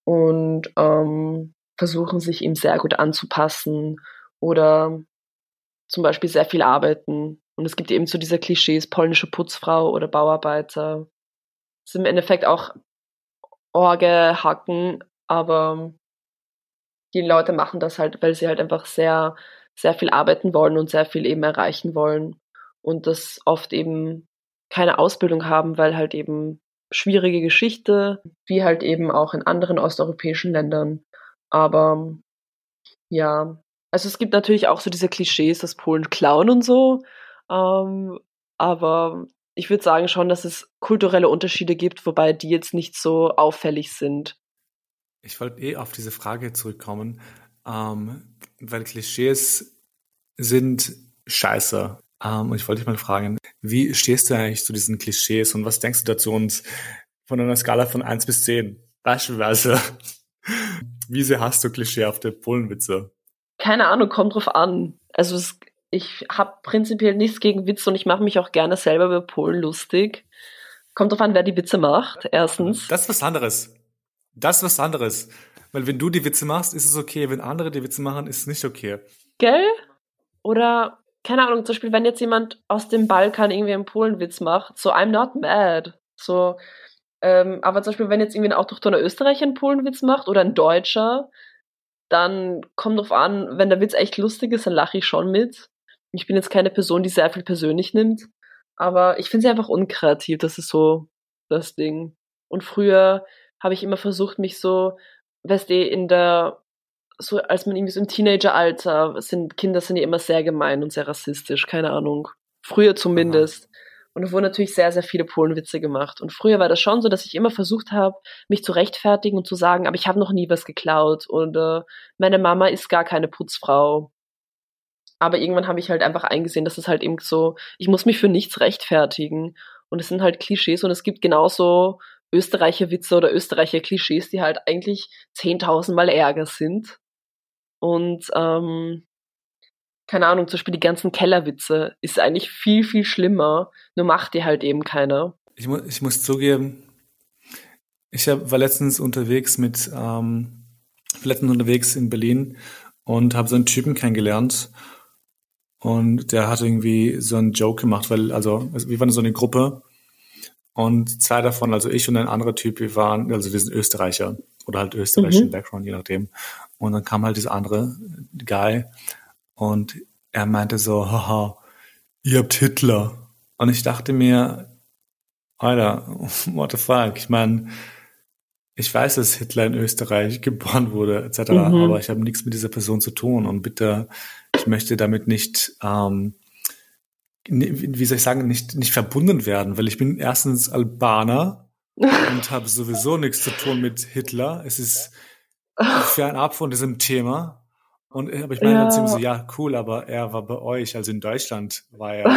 und ähm, versuchen sich ihm sehr gut anzupassen oder zum Beispiel sehr viel arbeiten. Und es gibt eben so diese Klischees, polnische Putzfrau oder Bauarbeiter. Das sind im Endeffekt auch Orge, Hacken, aber die Leute machen das halt, weil sie halt einfach sehr, sehr viel arbeiten wollen und sehr viel eben erreichen wollen. Und das oft eben keine Ausbildung haben, weil halt eben schwierige Geschichte, wie halt eben auch in anderen osteuropäischen Ländern. Aber ja, also es gibt natürlich auch so diese Klischees, dass Polen klauen und so. Ähm, aber ich würde sagen schon, dass es kulturelle Unterschiede gibt, wobei die jetzt nicht so auffällig sind. Ich wollte eh auf diese Frage zurückkommen, ähm, weil Klischees sind scheiße. Ähm, und ich wollte dich mal fragen, wie stehst du eigentlich zu diesen Klischees und was denkst du dazu uns von einer Skala von 1 bis 10? Beispielsweise, wie sehr hast du klischeehafte Polenwitze? Keine Ahnung, kommt drauf an. Also es, ich habe prinzipiell nichts gegen Witze und ich mache mich auch gerne selber über Polen lustig. Kommt drauf an, wer die Witze macht, erstens. Das ist was anderes. Das ist was anderes. Weil wenn du die Witze machst, ist es okay. Wenn andere die Witze machen, ist es nicht okay. Gell? Oder, keine Ahnung, zum Beispiel, wenn jetzt jemand aus dem Balkan irgendwie einen Polenwitz macht, so I'm not mad. So, ähm, aber zum Beispiel, wenn jetzt irgendwie ein autochthoner Österreicher einen Polenwitz macht oder ein Deutscher, dann kommt drauf an, wenn der Witz echt lustig ist, dann lache ich schon mit. Ich bin jetzt keine Person, die sehr viel persönlich nimmt, aber ich finde sie einfach unkreativ, das ist so das Ding. Und früher habe ich immer versucht, mich so, weißt du, in der, so als man irgendwie so im Teenageralter sind, Kinder sind ja immer sehr gemein und sehr rassistisch, keine Ahnung. Früher zumindest. Aha. Und es wurden natürlich sehr, sehr viele Polenwitze gemacht. Und früher war das schon so, dass ich immer versucht habe, mich zu rechtfertigen und zu sagen, aber ich habe noch nie was geklaut und äh, meine Mama ist gar keine Putzfrau. Aber irgendwann habe ich halt einfach eingesehen, dass es halt eben so, ich muss mich für nichts rechtfertigen. Und es sind halt Klischees und es gibt genauso Österreicher Witze oder Österreicher Klischees, die halt eigentlich 10.000 Mal ärger sind. Und ähm, keine Ahnung, zum Beispiel die ganzen Kellerwitze ist eigentlich viel, viel schlimmer, nur macht die halt eben keiner. Ich, mu ich muss zugeben, ich hab, war letztens unterwegs mit, ähm, letztens unterwegs in Berlin und habe so einen Typen kennengelernt und der hat irgendwie so einen Joke gemacht, weil, also, wir waren so eine Gruppe und zwei davon, also ich und ein anderer Typ, wir waren, also wir sind Österreicher oder halt österreichischen mhm. Background, je nachdem. Und dann kam halt dieser andere Guy und er meinte so, haha, ihr habt Hitler. Und ich dachte mir, Alter, what the fuck? Ich meine, ich weiß, dass Hitler in Österreich geboren wurde, etc., mhm. aber ich habe nichts mit dieser Person zu tun. Und bitte, ich möchte damit nicht, ähm, wie soll ich sagen, nicht, nicht verbunden werden, weil ich bin erstens Albaner und habe sowieso nichts zu tun mit Hitler. Es ist fernab von diesem Thema. Und aber ich meine ja. dann so, ja, cool, aber er war bei euch, also in Deutschland war er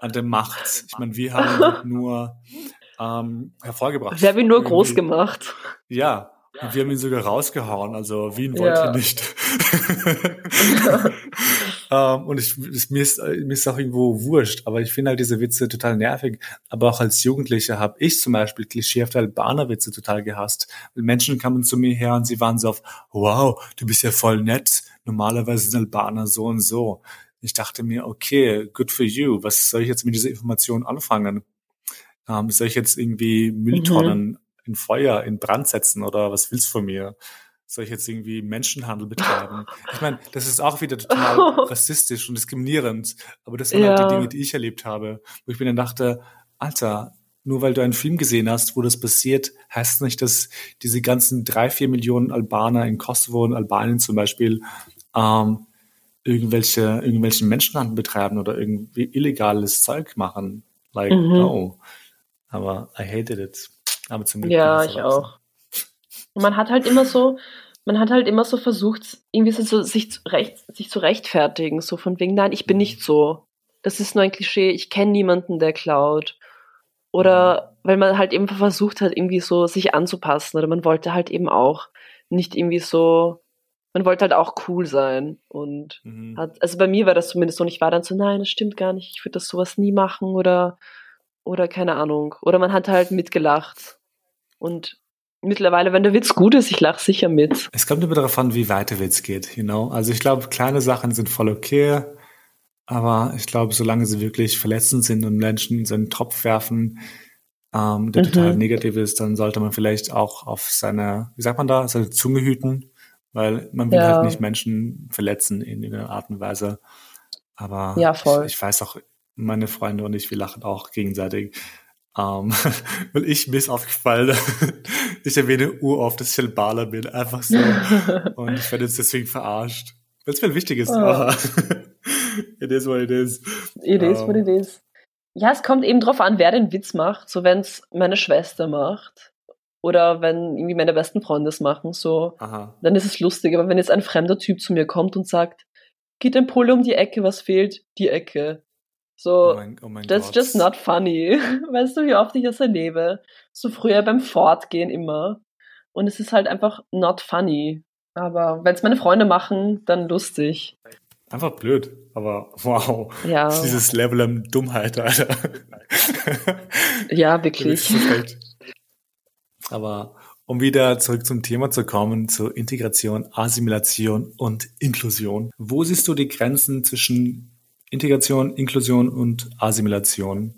an der Macht. Ich meine, wir haben ihn nur ähm, hervorgebracht. Wir haben ihn nur groß gemacht. Ja, und wir haben ihn sogar rausgehauen, also Wien wollte ja. nicht. um, ähm, und ich, es, mir, ist, mir ist auch irgendwo wurscht, aber ich finde halt diese Witze total nervig. Aber auch als Jugendlicher habe ich zum Beispiel klischeehafte Albaner-Witze total gehasst. Menschen kamen zu mir her und sie waren so auf, wow, du bist ja voll nett. Normalerweise sind Albaner so und so. Ich dachte mir, okay, good for you. Was soll ich jetzt mit dieser Information anfangen? Um, soll ich jetzt irgendwie Mülltonnen mhm in Feuer, in Brand setzen oder was willst du von mir? Soll ich jetzt irgendwie Menschenhandel betreiben? Ich meine, das ist auch wieder total rassistisch und diskriminierend, aber das sind ja. halt die Dinge, die ich erlebt habe, wo ich mir dann dachte, Alter, nur weil du einen Film gesehen hast, wo das passiert, heißt nicht, dass diese ganzen drei, vier Millionen Albaner in Kosovo und Albanien zum Beispiel ähm, irgendwelche, irgendwelchen Menschenhandel betreiben oder irgendwie illegales Zeug machen. Like, mhm. no. Aber I hated it. Aber zum Glück. Ja, ich auch. man hat halt immer so, man hat halt immer so versucht, irgendwie so sich, zu recht, sich zu rechtfertigen, so von wegen, nein, ich bin nicht so. Das ist nur ein Klischee, ich kenne niemanden, der klaut. Oder weil man halt eben versucht hat, irgendwie so sich anzupassen. Oder man wollte halt eben auch nicht irgendwie so, man wollte halt auch cool sein. Und mhm. hat, also bei mir war das zumindest so, und ich war dann so, nein, das stimmt gar nicht, ich würde das sowas nie machen oder, oder keine Ahnung. Oder man hat halt mitgelacht. Und mittlerweile, wenn der Witz gut ist, ich lache sicher mit. Es kommt immer darauf an, wie weit der Witz geht, you know? Also ich glaube, kleine Sachen sind voll okay. Aber ich glaube, solange sie wirklich verletzend sind und Menschen in seinen Topf werfen, ähm, der mhm. total negativ ist, dann sollte man vielleicht auch auf seine, wie sagt man da, seine Zunge hüten, weil man will ja. halt nicht Menschen verletzen in irgendeiner Art und Weise. Aber ja. Ich, ich weiß auch, meine Freunde und ich, wir lachen auch gegenseitig. Ähm, weil ich mir ist aufgefallen, ich erwähne uroft, dass ich ein Baller bin, einfach so. und ich werde jetzt deswegen verarscht. Weil es mir wichtig ist. Oh. it is what it is. It is what it um, is. Ja, es kommt eben drauf an, wer den Witz macht. So, wenn es meine Schwester macht oder wenn irgendwie meine besten Freunde es machen, so, Aha. dann ist es lustig. Aber wenn jetzt ein fremder Typ zu mir kommt und sagt, geht ein Pole um die Ecke, was fehlt? Die Ecke. So, oh mein, oh mein that's Gott. just not funny. Weißt du, wie oft ich das erlebe? So früher beim Fortgehen immer. Und es ist halt einfach not funny. Aber wenn es meine Freunde machen, dann lustig. Einfach blöd, aber wow. Ja. Dieses Level an Dummheit, Alter. ja, wirklich. Aber um wieder zurück zum Thema zu kommen, zur Integration, Assimilation und Inklusion. Wo siehst du die Grenzen zwischen Integration, Inklusion und Assimilation?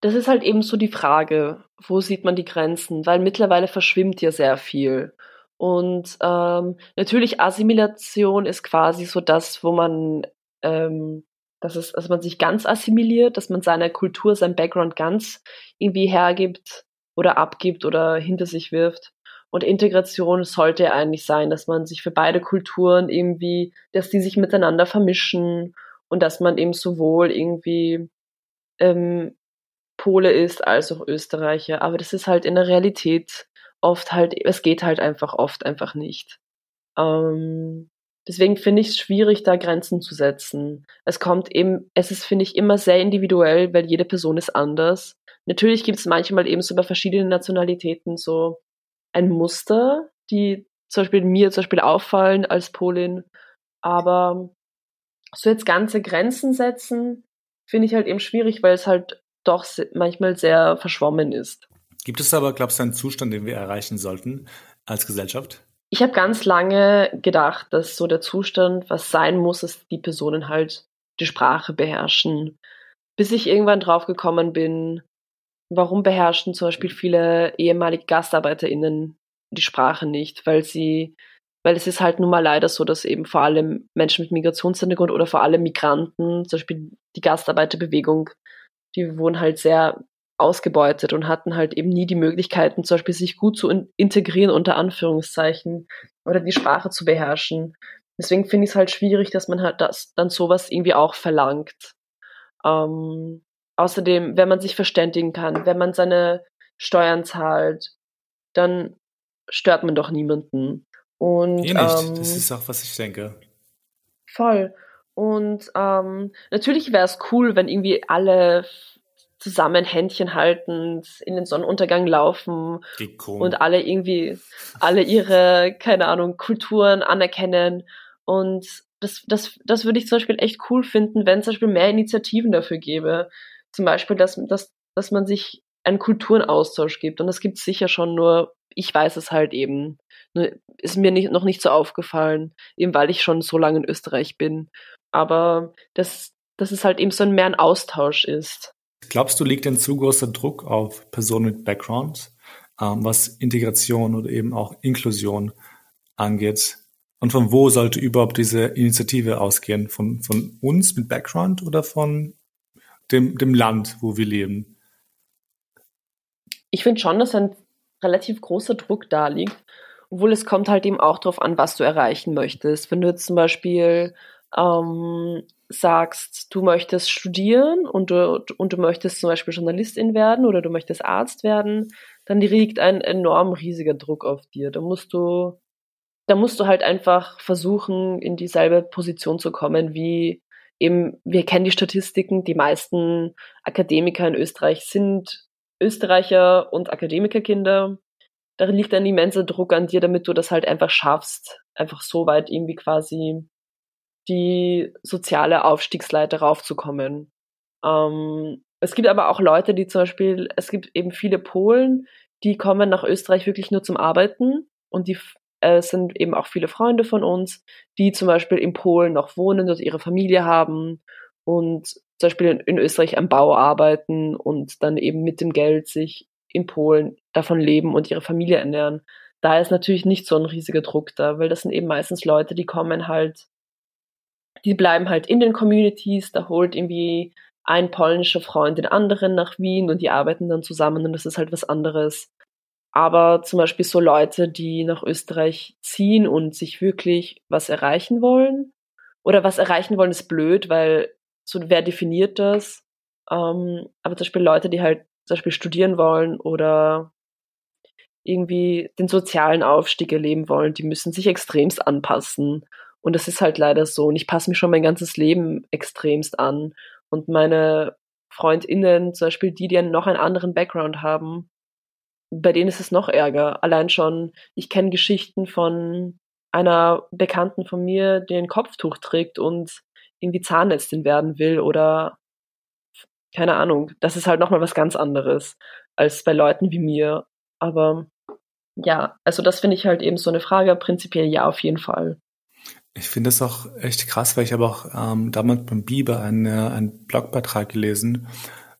Das ist halt eben so die Frage, wo sieht man die Grenzen? Weil mittlerweile verschwimmt ja sehr viel. Und ähm, natürlich Assimilation ist quasi so das, wo man, ähm, das ist, dass man sich ganz assimiliert, dass man seine Kultur, sein Background ganz irgendwie hergibt oder abgibt oder hinter sich wirft. Und Integration sollte eigentlich sein, dass man sich für beide Kulturen irgendwie, dass die sich miteinander vermischen und dass man eben sowohl irgendwie ähm, Pole ist als auch Österreicher. Aber das ist halt in der Realität oft halt, es geht halt einfach oft einfach nicht. Ähm, deswegen finde ich es schwierig, da Grenzen zu setzen. Es kommt eben, es ist, finde ich, immer sehr individuell, weil jede Person ist anders. Natürlich gibt es manchmal eben so bei verschiedenen Nationalitäten so ein Muster, die zum Beispiel mir zum Beispiel auffallen als Polin. Aber so jetzt ganze Grenzen setzen, finde ich halt eben schwierig, weil es halt doch manchmal sehr verschwommen ist. Gibt es aber, glaubst du, einen Zustand, den wir erreichen sollten als Gesellschaft? Ich habe ganz lange gedacht, dass so der Zustand, was sein muss, ist, die Personen halt die Sprache beherrschen. Bis ich irgendwann drauf gekommen bin, warum beherrschen zum Beispiel viele ehemalige GastarbeiterInnen die Sprache nicht, weil sie, weil es ist halt nun mal leider so, dass eben vor allem Menschen mit Migrationshintergrund oder vor allem Migranten, zum Beispiel die Gastarbeiterbewegung, die wurden halt sehr ausgebeutet und hatten halt eben nie die Möglichkeiten, zum Beispiel sich gut zu integrieren, unter Anführungszeichen, oder die Sprache zu beherrschen. Deswegen finde ich es halt schwierig, dass man halt das dann sowas irgendwie auch verlangt. Ähm, außerdem, wenn man sich verständigen kann, wenn man seine Steuern zahlt, dann stört man doch niemanden. Und, eh nicht. Ähm, das ist auch, was ich denke. Voll. Und ähm, natürlich wäre es cool, wenn irgendwie alle zusammen Händchen haltend in den Sonnenuntergang laufen und alle irgendwie alle ihre, keine Ahnung, Kulturen anerkennen. Und das, das, das würde ich zum Beispiel echt cool finden, wenn es zum Beispiel mehr Initiativen dafür gäbe. Zum Beispiel, dass, dass, dass man sich einen Kulturenaustausch gibt. Und das gibt es sicher schon, nur ich weiß es halt eben. Ist mir nicht, noch nicht so aufgefallen, eben weil ich schon so lange in Österreich bin. Aber dass, dass es halt eben so ein mehr ein Austausch ist. Glaubst du, liegt ein zu großer Druck auf Personen mit Background, ähm, was Integration oder eben auch Inklusion angeht? Und von wo sollte überhaupt diese Initiative ausgehen? Von, von uns mit Background oder von dem, dem Land, wo wir leben? Ich finde schon, dass ein relativ großer Druck da liegt, obwohl es kommt halt eben auch darauf an, was du erreichen möchtest. Wenn du jetzt zum Beispiel ähm, sagst, du möchtest studieren und du, und du möchtest zum Beispiel Journalistin werden oder du möchtest Arzt werden, dann liegt ein enorm riesiger Druck auf dir. Da musst du, da musst du halt einfach versuchen, in dieselbe Position zu kommen wie eben, wir kennen die Statistiken, die meisten Akademiker in Österreich sind Österreicher und Akademikerkinder. Da liegt ein immenser Druck an dir, damit du das halt einfach schaffst, einfach so weit irgendwie quasi die soziale Aufstiegsleiter raufzukommen. Ähm, es gibt aber auch Leute, die zum Beispiel, es gibt eben viele Polen, die kommen nach Österreich wirklich nur zum Arbeiten und die äh, sind eben auch viele Freunde von uns, die zum Beispiel in Polen noch wohnen, dort ihre Familie haben und zum Beispiel in Österreich am Bau arbeiten und dann eben mit dem Geld sich in Polen davon leben und ihre Familie ernähren. Da ist natürlich nicht so ein riesiger Druck da, weil das sind eben meistens Leute, die kommen halt, die bleiben halt in den Communities, da holt irgendwie ein polnischer Freund den anderen nach Wien und die arbeiten dann zusammen und das ist halt was anderes. Aber zum Beispiel so Leute, die nach Österreich ziehen und sich wirklich was erreichen wollen, oder was erreichen wollen, ist blöd, weil so wer definiert das? Ähm, aber zum Beispiel Leute, die halt zum Beispiel studieren wollen oder irgendwie den sozialen Aufstieg erleben wollen, die müssen sich extremst anpassen. Und das ist halt leider so. Und ich passe mich schon mein ganzes Leben extremst an. Und meine FreundInnen, zum Beispiel die, die noch einen anderen Background haben, bei denen ist es noch ärger. Allein schon, ich kenne Geschichten von einer Bekannten von mir, die ein Kopftuch trägt und irgendwie Zahnärztin werden will oder keine Ahnung. Das ist halt nochmal was ganz anderes als bei Leuten wie mir. Aber ja, also das finde ich halt eben so eine Frage. Prinzipiell ja, auf jeden Fall. Ich finde das auch echt krass, weil ich habe auch ähm, damals beim Biber einen, äh, einen Blogbeitrag gelesen.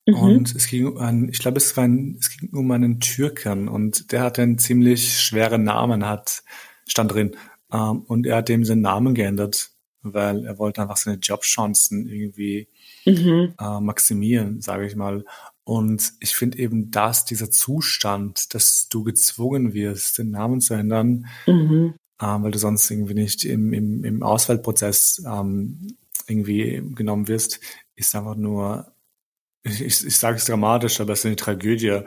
Mhm. Und es ging um einen, ich glaube, es war ein, es ging um einen Türken und der hatte einen ziemlich schweren Namen, hat, stand drin. Ähm, und er hat dem seinen Namen geändert, weil er wollte einfach seine Jobchancen irgendwie mhm. äh, maximieren, sage ich mal. Und ich finde eben, dass dieser Zustand, dass du gezwungen wirst, den Namen zu ändern, mhm ähm, weil du sonst irgendwie nicht im, im, im Auswahlprozess ähm, irgendwie genommen wirst, ist einfach nur, ich, ich, sage es dramatisch, aber es ist eine Tragödie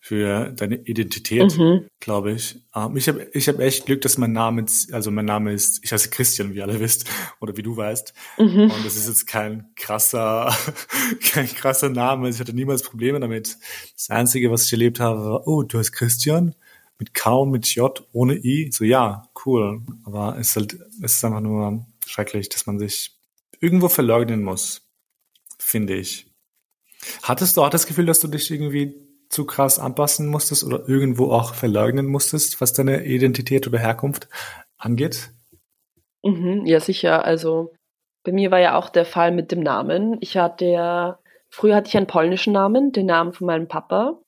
für deine Identität, mhm. glaube ich. Ähm, ich habe ich hab echt Glück, dass mein Name, also mein Name ist, ich heiße Christian, wie alle wisst, oder wie du weißt. Mhm. Und das ist jetzt kein krasser, kein krasser Name. Ich hatte niemals Probleme damit. Das Einzige, was ich erlebt habe, war, oh, du heißt Christian? mit K mit J ohne I. So ja, cool. Aber es ist halt, es ist einfach nur schrecklich, dass man sich irgendwo verleugnen muss, finde ich. Hattest du auch das Gefühl, dass du dich irgendwie zu krass anpassen musstest oder irgendwo auch verleugnen musstest, was deine Identität oder Herkunft angeht? Mhm, ja, sicher. Also bei mir war ja auch der Fall mit dem Namen. Ich hatte ja, früher hatte ich einen polnischen Namen, den Namen von meinem Papa.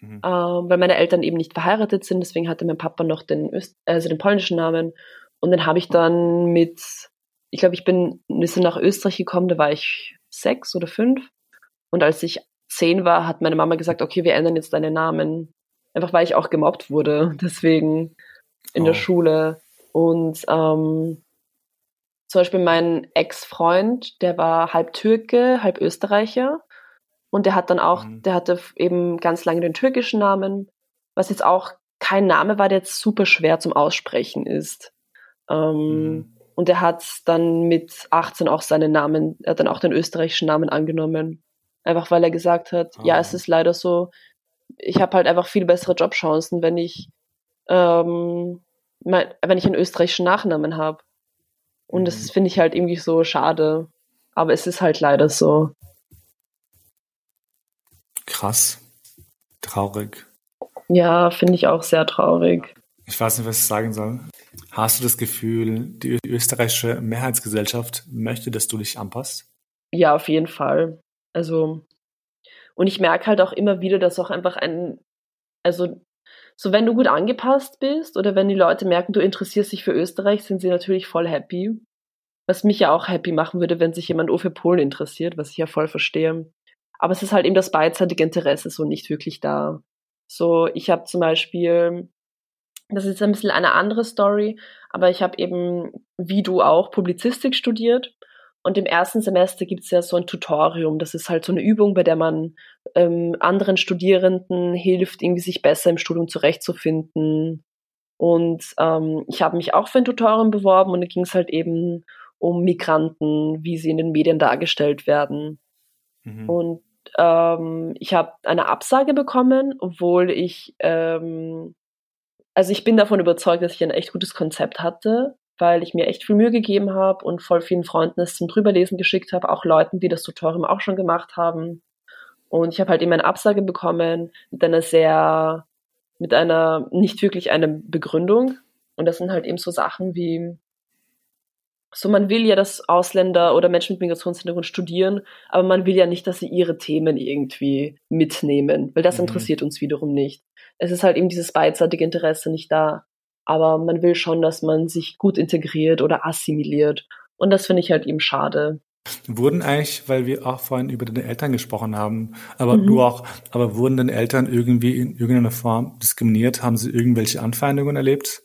Mhm. Ähm, weil meine Eltern eben nicht verheiratet sind, deswegen hatte mein Papa noch den, Öst also den polnischen Namen. Und den habe ich dann mit, ich glaube, ich bin, wir sind nach Österreich gekommen, da war ich sechs oder fünf. Und als ich zehn war, hat meine Mama gesagt, okay, wir ändern jetzt deinen Namen. Einfach weil ich auch gemobbt wurde, deswegen in oh. der Schule. Und ähm, zum Beispiel mein Ex-Freund, der war halb Türke, halb Österreicher. Und der hat dann auch, mhm. der hatte eben ganz lange den türkischen Namen, was jetzt auch kein Name war, der jetzt super schwer zum Aussprechen ist. Ähm, mhm. Und er hat dann mit 18 auch seinen Namen, er hat dann auch den österreichischen Namen angenommen. Einfach weil er gesagt hat, ah. ja, es ist leider so, ich habe halt einfach viel bessere Jobchancen, wenn ich, ähm, mein, wenn ich einen österreichischen Nachnamen habe. Und mhm. das finde ich halt irgendwie so schade. Aber es ist halt leider so. Krass. Traurig. Ja, finde ich auch sehr traurig. Ich weiß nicht, was ich sagen soll. Hast du das Gefühl, die österreichische Mehrheitsgesellschaft möchte, dass du dich anpasst? Ja, auf jeden Fall. Also, und ich merke halt auch immer wieder, dass auch einfach ein, also, so wenn du gut angepasst bist oder wenn die Leute merken, du interessierst dich für Österreich, sind sie natürlich voll happy. Was mich ja auch happy machen würde, wenn sich jemand für Polen interessiert, was ich ja voll verstehe. Aber es ist halt eben das beidseitige Interesse so nicht wirklich da. So, ich habe zum Beispiel, das ist ein bisschen eine andere Story, aber ich habe eben, wie du auch, Publizistik studiert. Und im ersten Semester gibt es ja so ein Tutorium. Das ist halt so eine Übung, bei der man ähm, anderen Studierenden hilft, irgendwie sich besser im Studium zurechtzufinden. Und ähm, ich habe mich auch für ein Tutorium beworben und da ging es halt eben um Migranten, wie sie in den Medien dargestellt werden. Mhm. Und ähm, ich habe eine Absage bekommen, obwohl ich, ähm, also ich bin davon überzeugt, dass ich ein echt gutes Konzept hatte, weil ich mir echt viel Mühe gegeben habe und voll vielen Freunden es zum Drüberlesen geschickt habe, auch Leuten, die das Tutorium auch schon gemacht haben. Und ich habe halt immer eine Absage bekommen mit einer sehr, mit einer, nicht wirklich einer Begründung. Und das sind halt eben so Sachen wie, so man will ja, dass Ausländer oder Menschen mit Migrationshintergrund studieren, aber man will ja nicht, dass sie ihre Themen irgendwie mitnehmen, weil das mhm. interessiert uns wiederum nicht. Es ist halt eben dieses beidseitige Interesse nicht da, aber man will schon, dass man sich gut integriert oder assimiliert und das finde ich halt eben schade. Wurden eigentlich, weil wir auch vorhin über deine Eltern gesprochen haben, aber mhm. du auch, aber wurden deine Eltern irgendwie in irgendeiner Form diskriminiert? Haben sie irgendwelche Anfeindungen erlebt?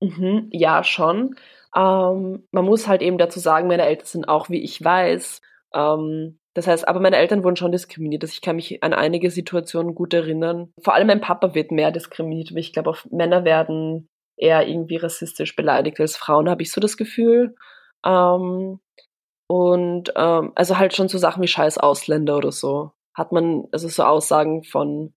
Mhm, ja, schon. Ähm, man muss halt eben dazu sagen, meine Eltern sind auch, wie ich weiß, ähm, das heißt, aber meine Eltern wurden schon diskriminiert. Also ich kann mich an einige Situationen gut erinnern. Vor allem mein Papa wird mehr diskriminiert, ich glaube, Männer werden eher irgendwie rassistisch beleidigt als Frauen, habe ich so das Gefühl. Ähm, und ähm, also halt schon so Sachen wie scheiß Ausländer oder so. Hat man, also so Aussagen von,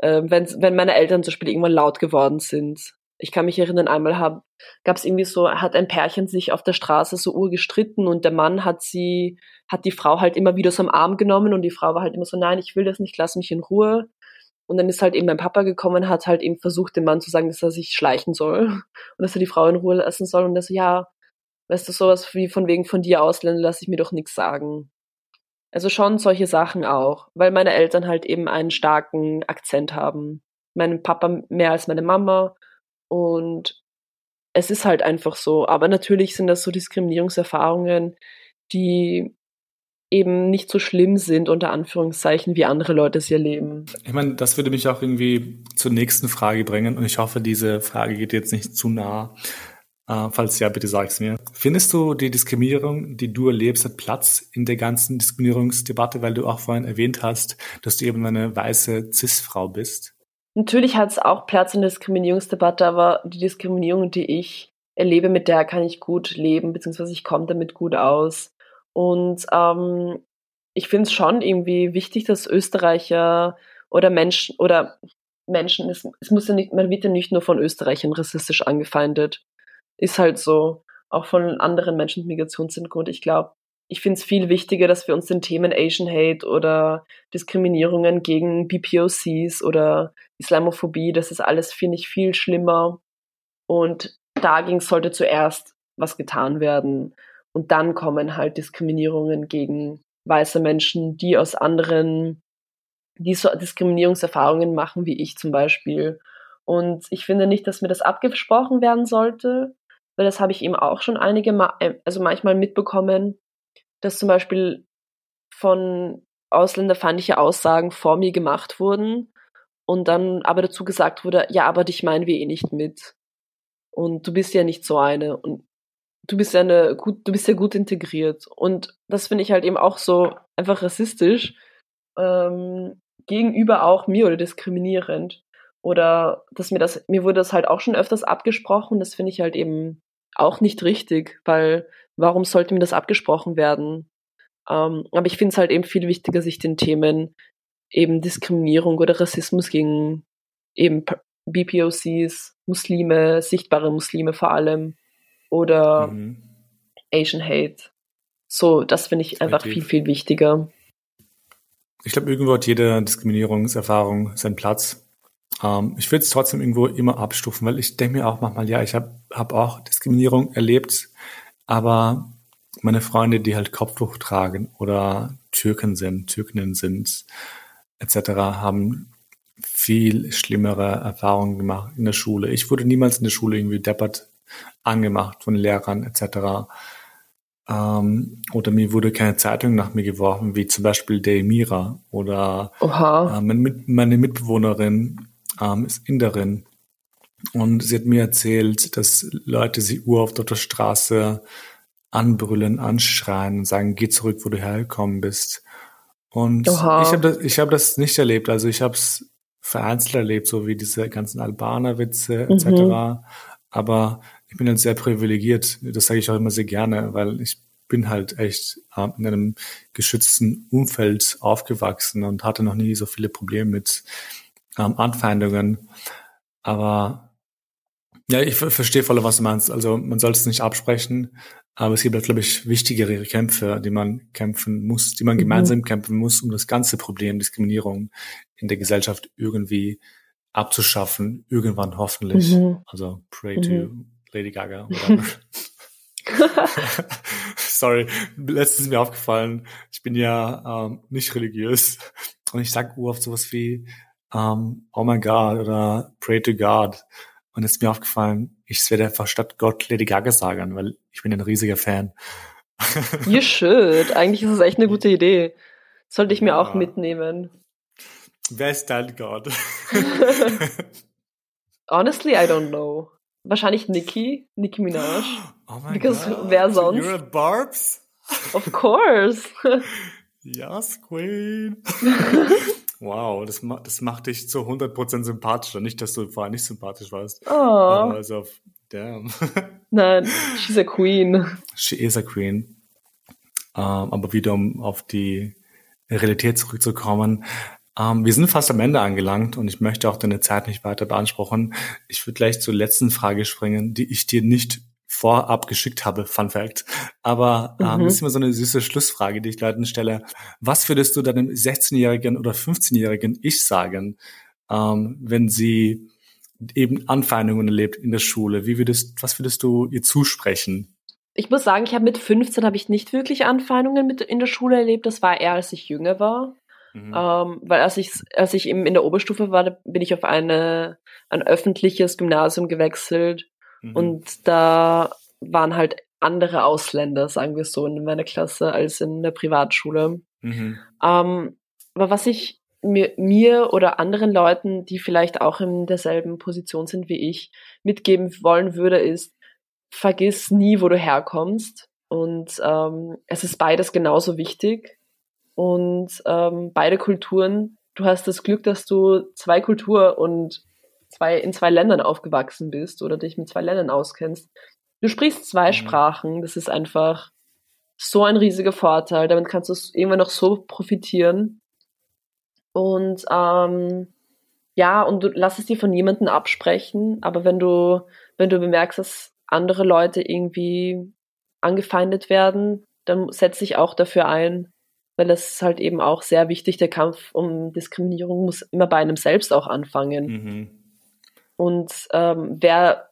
äh, wenn, wenn meine Eltern zum Beispiel irgendwann laut geworden sind, ich kann mich erinnern, einmal gab es irgendwie so, hat ein Pärchen sich auf der Straße so urgestritten und der Mann hat sie, hat die Frau halt immer wieder so am Arm genommen und die Frau war halt immer so, nein, ich will das nicht, lass mich in Ruhe. Und dann ist halt eben mein Papa gekommen, hat halt eben versucht, dem Mann zu sagen, dass er sich schleichen soll und dass er die Frau in Ruhe lassen soll. Und er so, ja, weißt du, sowas wie von wegen von dir Ausländer lasse ich mir doch nichts sagen. Also schon solche Sachen auch, weil meine Eltern halt eben einen starken Akzent haben. Mein Papa mehr als meine Mama und es ist halt einfach so. Aber natürlich sind das so Diskriminierungserfahrungen, die eben nicht so schlimm sind, unter Anführungszeichen, wie andere Leute es erleben. Ich meine, das würde mich auch irgendwie zur nächsten Frage bringen und ich hoffe, diese Frage geht jetzt nicht zu nah. Äh, falls ja, bitte sag's mir. Findest du die Diskriminierung, die du erlebst, hat Platz in der ganzen Diskriminierungsdebatte, weil du auch vorhin erwähnt hast, dass du eben eine weiße Cis-Frau bist? Natürlich hat es auch Platz in der Diskriminierungsdebatte, aber die Diskriminierung, die ich erlebe, mit der kann ich gut leben, beziehungsweise ich komme damit gut aus. Und ähm, ich finde es schon irgendwie wichtig, dass Österreicher oder Menschen oder Menschen, es, es muss ja nicht, man wird ja nicht nur von Österreichern rassistisch angefeindet. Ist halt so. Auch von anderen Menschen mit Migrationshintergrund. Ich glaube, ich finde es viel wichtiger, dass wir uns den Themen Asian Hate oder Diskriminierungen gegen BPOCs oder Islamophobie, das ist alles, finde ich, viel schlimmer. Und dagegen sollte zuerst was getan werden. Und dann kommen halt Diskriminierungen gegen weiße Menschen, die aus anderen, die so Diskriminierungserfahrungen machen, wie ich zum Beispiel. Und ich finde nicht, dass mir das abgesprochen werden sollte, weil das habe ich eben auch schon einige, also manchmal mitbekommen, dass zum Beispiel von ausländerfeindliche Aussagen vor mir gemacht wurden und dann aber dazu gesagt wurde, ja, aber dich meinen wir eh nicht mit. Und du bist ja nicht so eine und du bist ja eine gut, du bist ja gut integriert. Und das finde ich halt eben auch so einfach rassistisch ähm, gegenüber auch mir oder diskriminierend. Oder dass mir das, mir wurde das halt auch schon öfters abgesprochen. Das finde ich halt eben auch nicht richtig, weil warum sollte mir das abgesprochen werden? Ähm, aber ich finde es halt eben viel wichtiger, sich den Themen eben Diskriminierung oder Rassismus gegen eben BPOCs, Muslime, sichtbare Muslime vor allem oder mhm. Asian Hate. So, das finde ich einfach viel, viel wichtiger. Ich glaube, irgendwo hat jede Diskriminierungserfahrung seinen Platz. Ähm, ich würde es trotzdem irgendwo immer abstufen, weil ich denke mir auch manchmal, ja, ich habe hab auch Diskriminierung erlebt, aber meine Freunde, die halt Kopftuch tragen oder Türken sind, Türkinnen sind, etc., haben viel schlimmere Erfahrungen gemacht in der Schule. Ich wurde niemals in der Schule irgendwie deppert angemacht von Lehrern etc. Ähm, oder mir wurde keine Zeitung nach mir geworfen, wie zum Beispiel der Emira oder äh, meine, Mitbewohnerin ähm, ist Inderin und sie hat mir erzählt, dass Leute sie ur auf der Straße anbrüllen, anschreien und sagen, geh zurück, wo du hergekommen bist. Und Oha. ich habe das, ich habe das nicht erlebt. Also ich habe es vereinzelt erlebt, so wie diese ganzen Albaner-Witze etc. Mhm. Aber ich bin halt sehr privilegiert. Das sage ich auch immer sehr gerne, weil ich bin halt echt äh, in einem geschützten Umfeld aufgewachsen und hatte noch nie so viele Probleme mit ähm, Anfeindungen. Aber ja, ich verstehe voll, was du meinst. Also man soll es nicht absprechen, aber es gibt halt, glaube ich, wichtigere Kämpfe, die man kämpfen muss, die man mhm. gemeinsam kämpfen muss, um das ganze Problem Diskriminierung in der Gesellschaft irgendwie abzuschaffen, irgendwann hoffentlich. Mhm. Also pray mhm. to Lady Gaga. Sorry, letztens ist mir aufgefallen, ich bin ja ähm, nicht religiös und ich sage oft sowas wie ähm, Oh my God oder Pray to God. Und es ist mir aufgefallen, ich werde einfach statt Gott Lady Gaga sagen, weil ich bin ein riesiger Fan. You should. Eigentlich ist es echt eine gute Idee. Sollte ich mir ja. auch mitnehmen. Wer ist dein Gott? Honestly, I don't know. Wahrscheinlich Nicki, Nicki Minaj. Oh Because God. wer sonst? You're a Barbs? Of course. yes, Queen. wow, das, ma das macht dich zu 100% sympathischer. Nicht, dass du vorher nicht sympathisch warst. Oh. Aber also, damn. Nein, she's a queen. She is a queen. Um, ähm, aber wieder um auf die Realität zurückzukommen. Ähm, wir sind fast am Ende angelangt und ich möchte auch deine Zeit nicht weiter beanspruchen. Ich würde gleich zur letzten Frage springen, die ich dir nicht vorab geschickt habe, Fun Fact. Aber ähm, mhm. das ist immer so eine süße Schlussfrage, die ich Leuten stelle. Was würdest du deinem 16-jährigen oder 15-jährigen Ich sagen, ähm, wenn sie eben Anfeindungen erlebt in der Schule? Wie würdest, was würdest du ihr zusprechen? Ich muss sagen, ich habe mit 15 habe ich nicht wirklich Anfeindungen mit in der Schule erlebt. Das war eher, als ich jünger war. Mhm. Ähm, weil als ich, als ich eben in der Oberstufe war, bin ich auf eine, ein öffentliches Gymnasium gewechselt Mhm. Und da waren halt andere Ausländer, sagen wir so, in meiner Klasse als in der Privatschule. Mhm. Ähm, aber was ich mir, mir oder anderen Leuten, die vielleicht auch in derselben Position sind wie ich, mitgeben wollen würde, ist, vergiss nie, wo du herkommst. Und ähm, es ist beides genauso wichtig. Und ähm, beide Kulturen, du hast das Glück, dass du zwei Kultur und zwei, in zwei Ländern aufgewachsen bist oder dich mit zwei Ländern auskennst. Du sprichst zwei mhm. Sprachen, das ist einfach so ein riesiger Vorteil. Damit kannst du irgendwann noch so profitieren. Und ähm, ja, und du lass es dir von niemandem absprechen, aber wenn du, wenn du bemerkst, dass andere Leute irgendwie angefeindet werden, dann setz dich auch dafür ein, weil das ist halt eben auch sehr wichtig. Der Kampf um Diskriminierung muss immer bei einem selbst auch anfangen. Mhm. Und ähm, wer,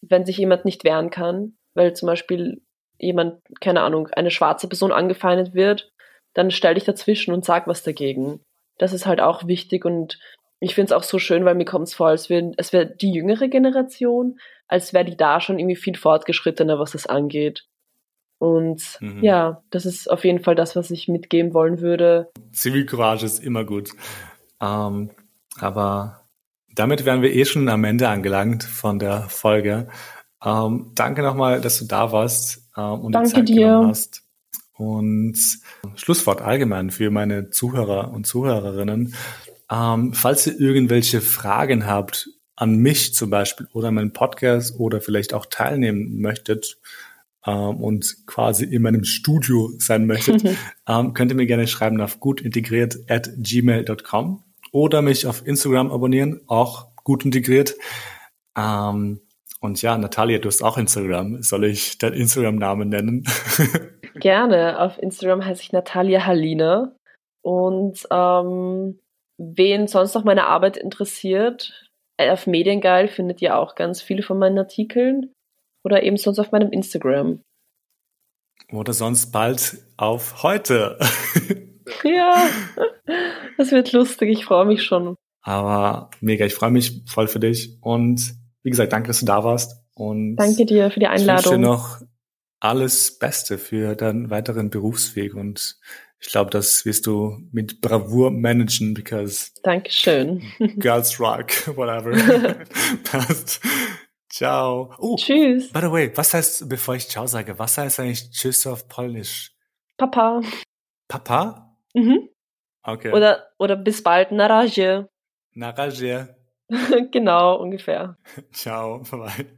wenn sich jemand nicht wehren kann, weil zum Beispiel jemand, keine Ahnung, eine schwarze Person angefeindet wird, dann stell dich dazwischen und sag was dagegen. Das ist halt auch wichtig und ich finde es auch so schön, weil mir kommt es vor, als wäre es wär die jüngere Generation, als wäre die da schon irgendwie viel fortgeschrittener, was das angeht. Und mhm. ja, das ist auf jeden Fall das, was ich mitgeben wollen würde. Zivilcourage ist immer gut. Ähm, aber damit wären wir eh schon am Ende angelangt von der Folge. Ähm, danke nochmal, dass du da warst ähm, und danke die Zeit dir. genommen hast. Und Schlusswort allgemein für meine Zuhörer und Zuhörerinnen. Ähm, falls ihr irgendwelche Fragen habt an mich zum Beispiel oder meinen Podcast oder vielleicht auch teilnehmen möchtet ähm, und quasi in meinem Studio sein möchtet, ähm, könnt ihr mir gerne schreiben auf gutintegriert at gmail.com oder mich auf Instagram abonnieren, auch gut integriert. Ähm, und ja, Natalia, du hast auch Instagram. Soll ich deinen Instagram-Namen nennen? Gerne. Auf Instagram heiße ich Natalia Haline. Und ähm, wen sonst noch meine Arbeit interessiert, auf Mediengeil findet ihr auch ganz viele von meinen Artikeln. Oder eben sonst auf meinem Instagram. Oder sonst bald auf heute. Ja, das wird lustig. Ich freue mich schon. Aber mega, ich freue mich voll für dich. Und wie gesagt, danke, dass du da warst. Und danke dir für die Einladung. Ich wünsche dir noch alles Beste für deinen weiteren Berufsweg. Und ich glaube, das wirst du mit Bravour managen, because Dankeschön. Girls rock, whatever. Passt. Ciao. Oh, Tschüss. By the way, was heißt, bevor ich Ciao sage, was heißt eigentlich Tschüss auf Polnisch? Papa. Papa? Mhm. Okay. Oder, oder bis bald, na razie. Na razie. genau, ungefähr. Ciao, bye.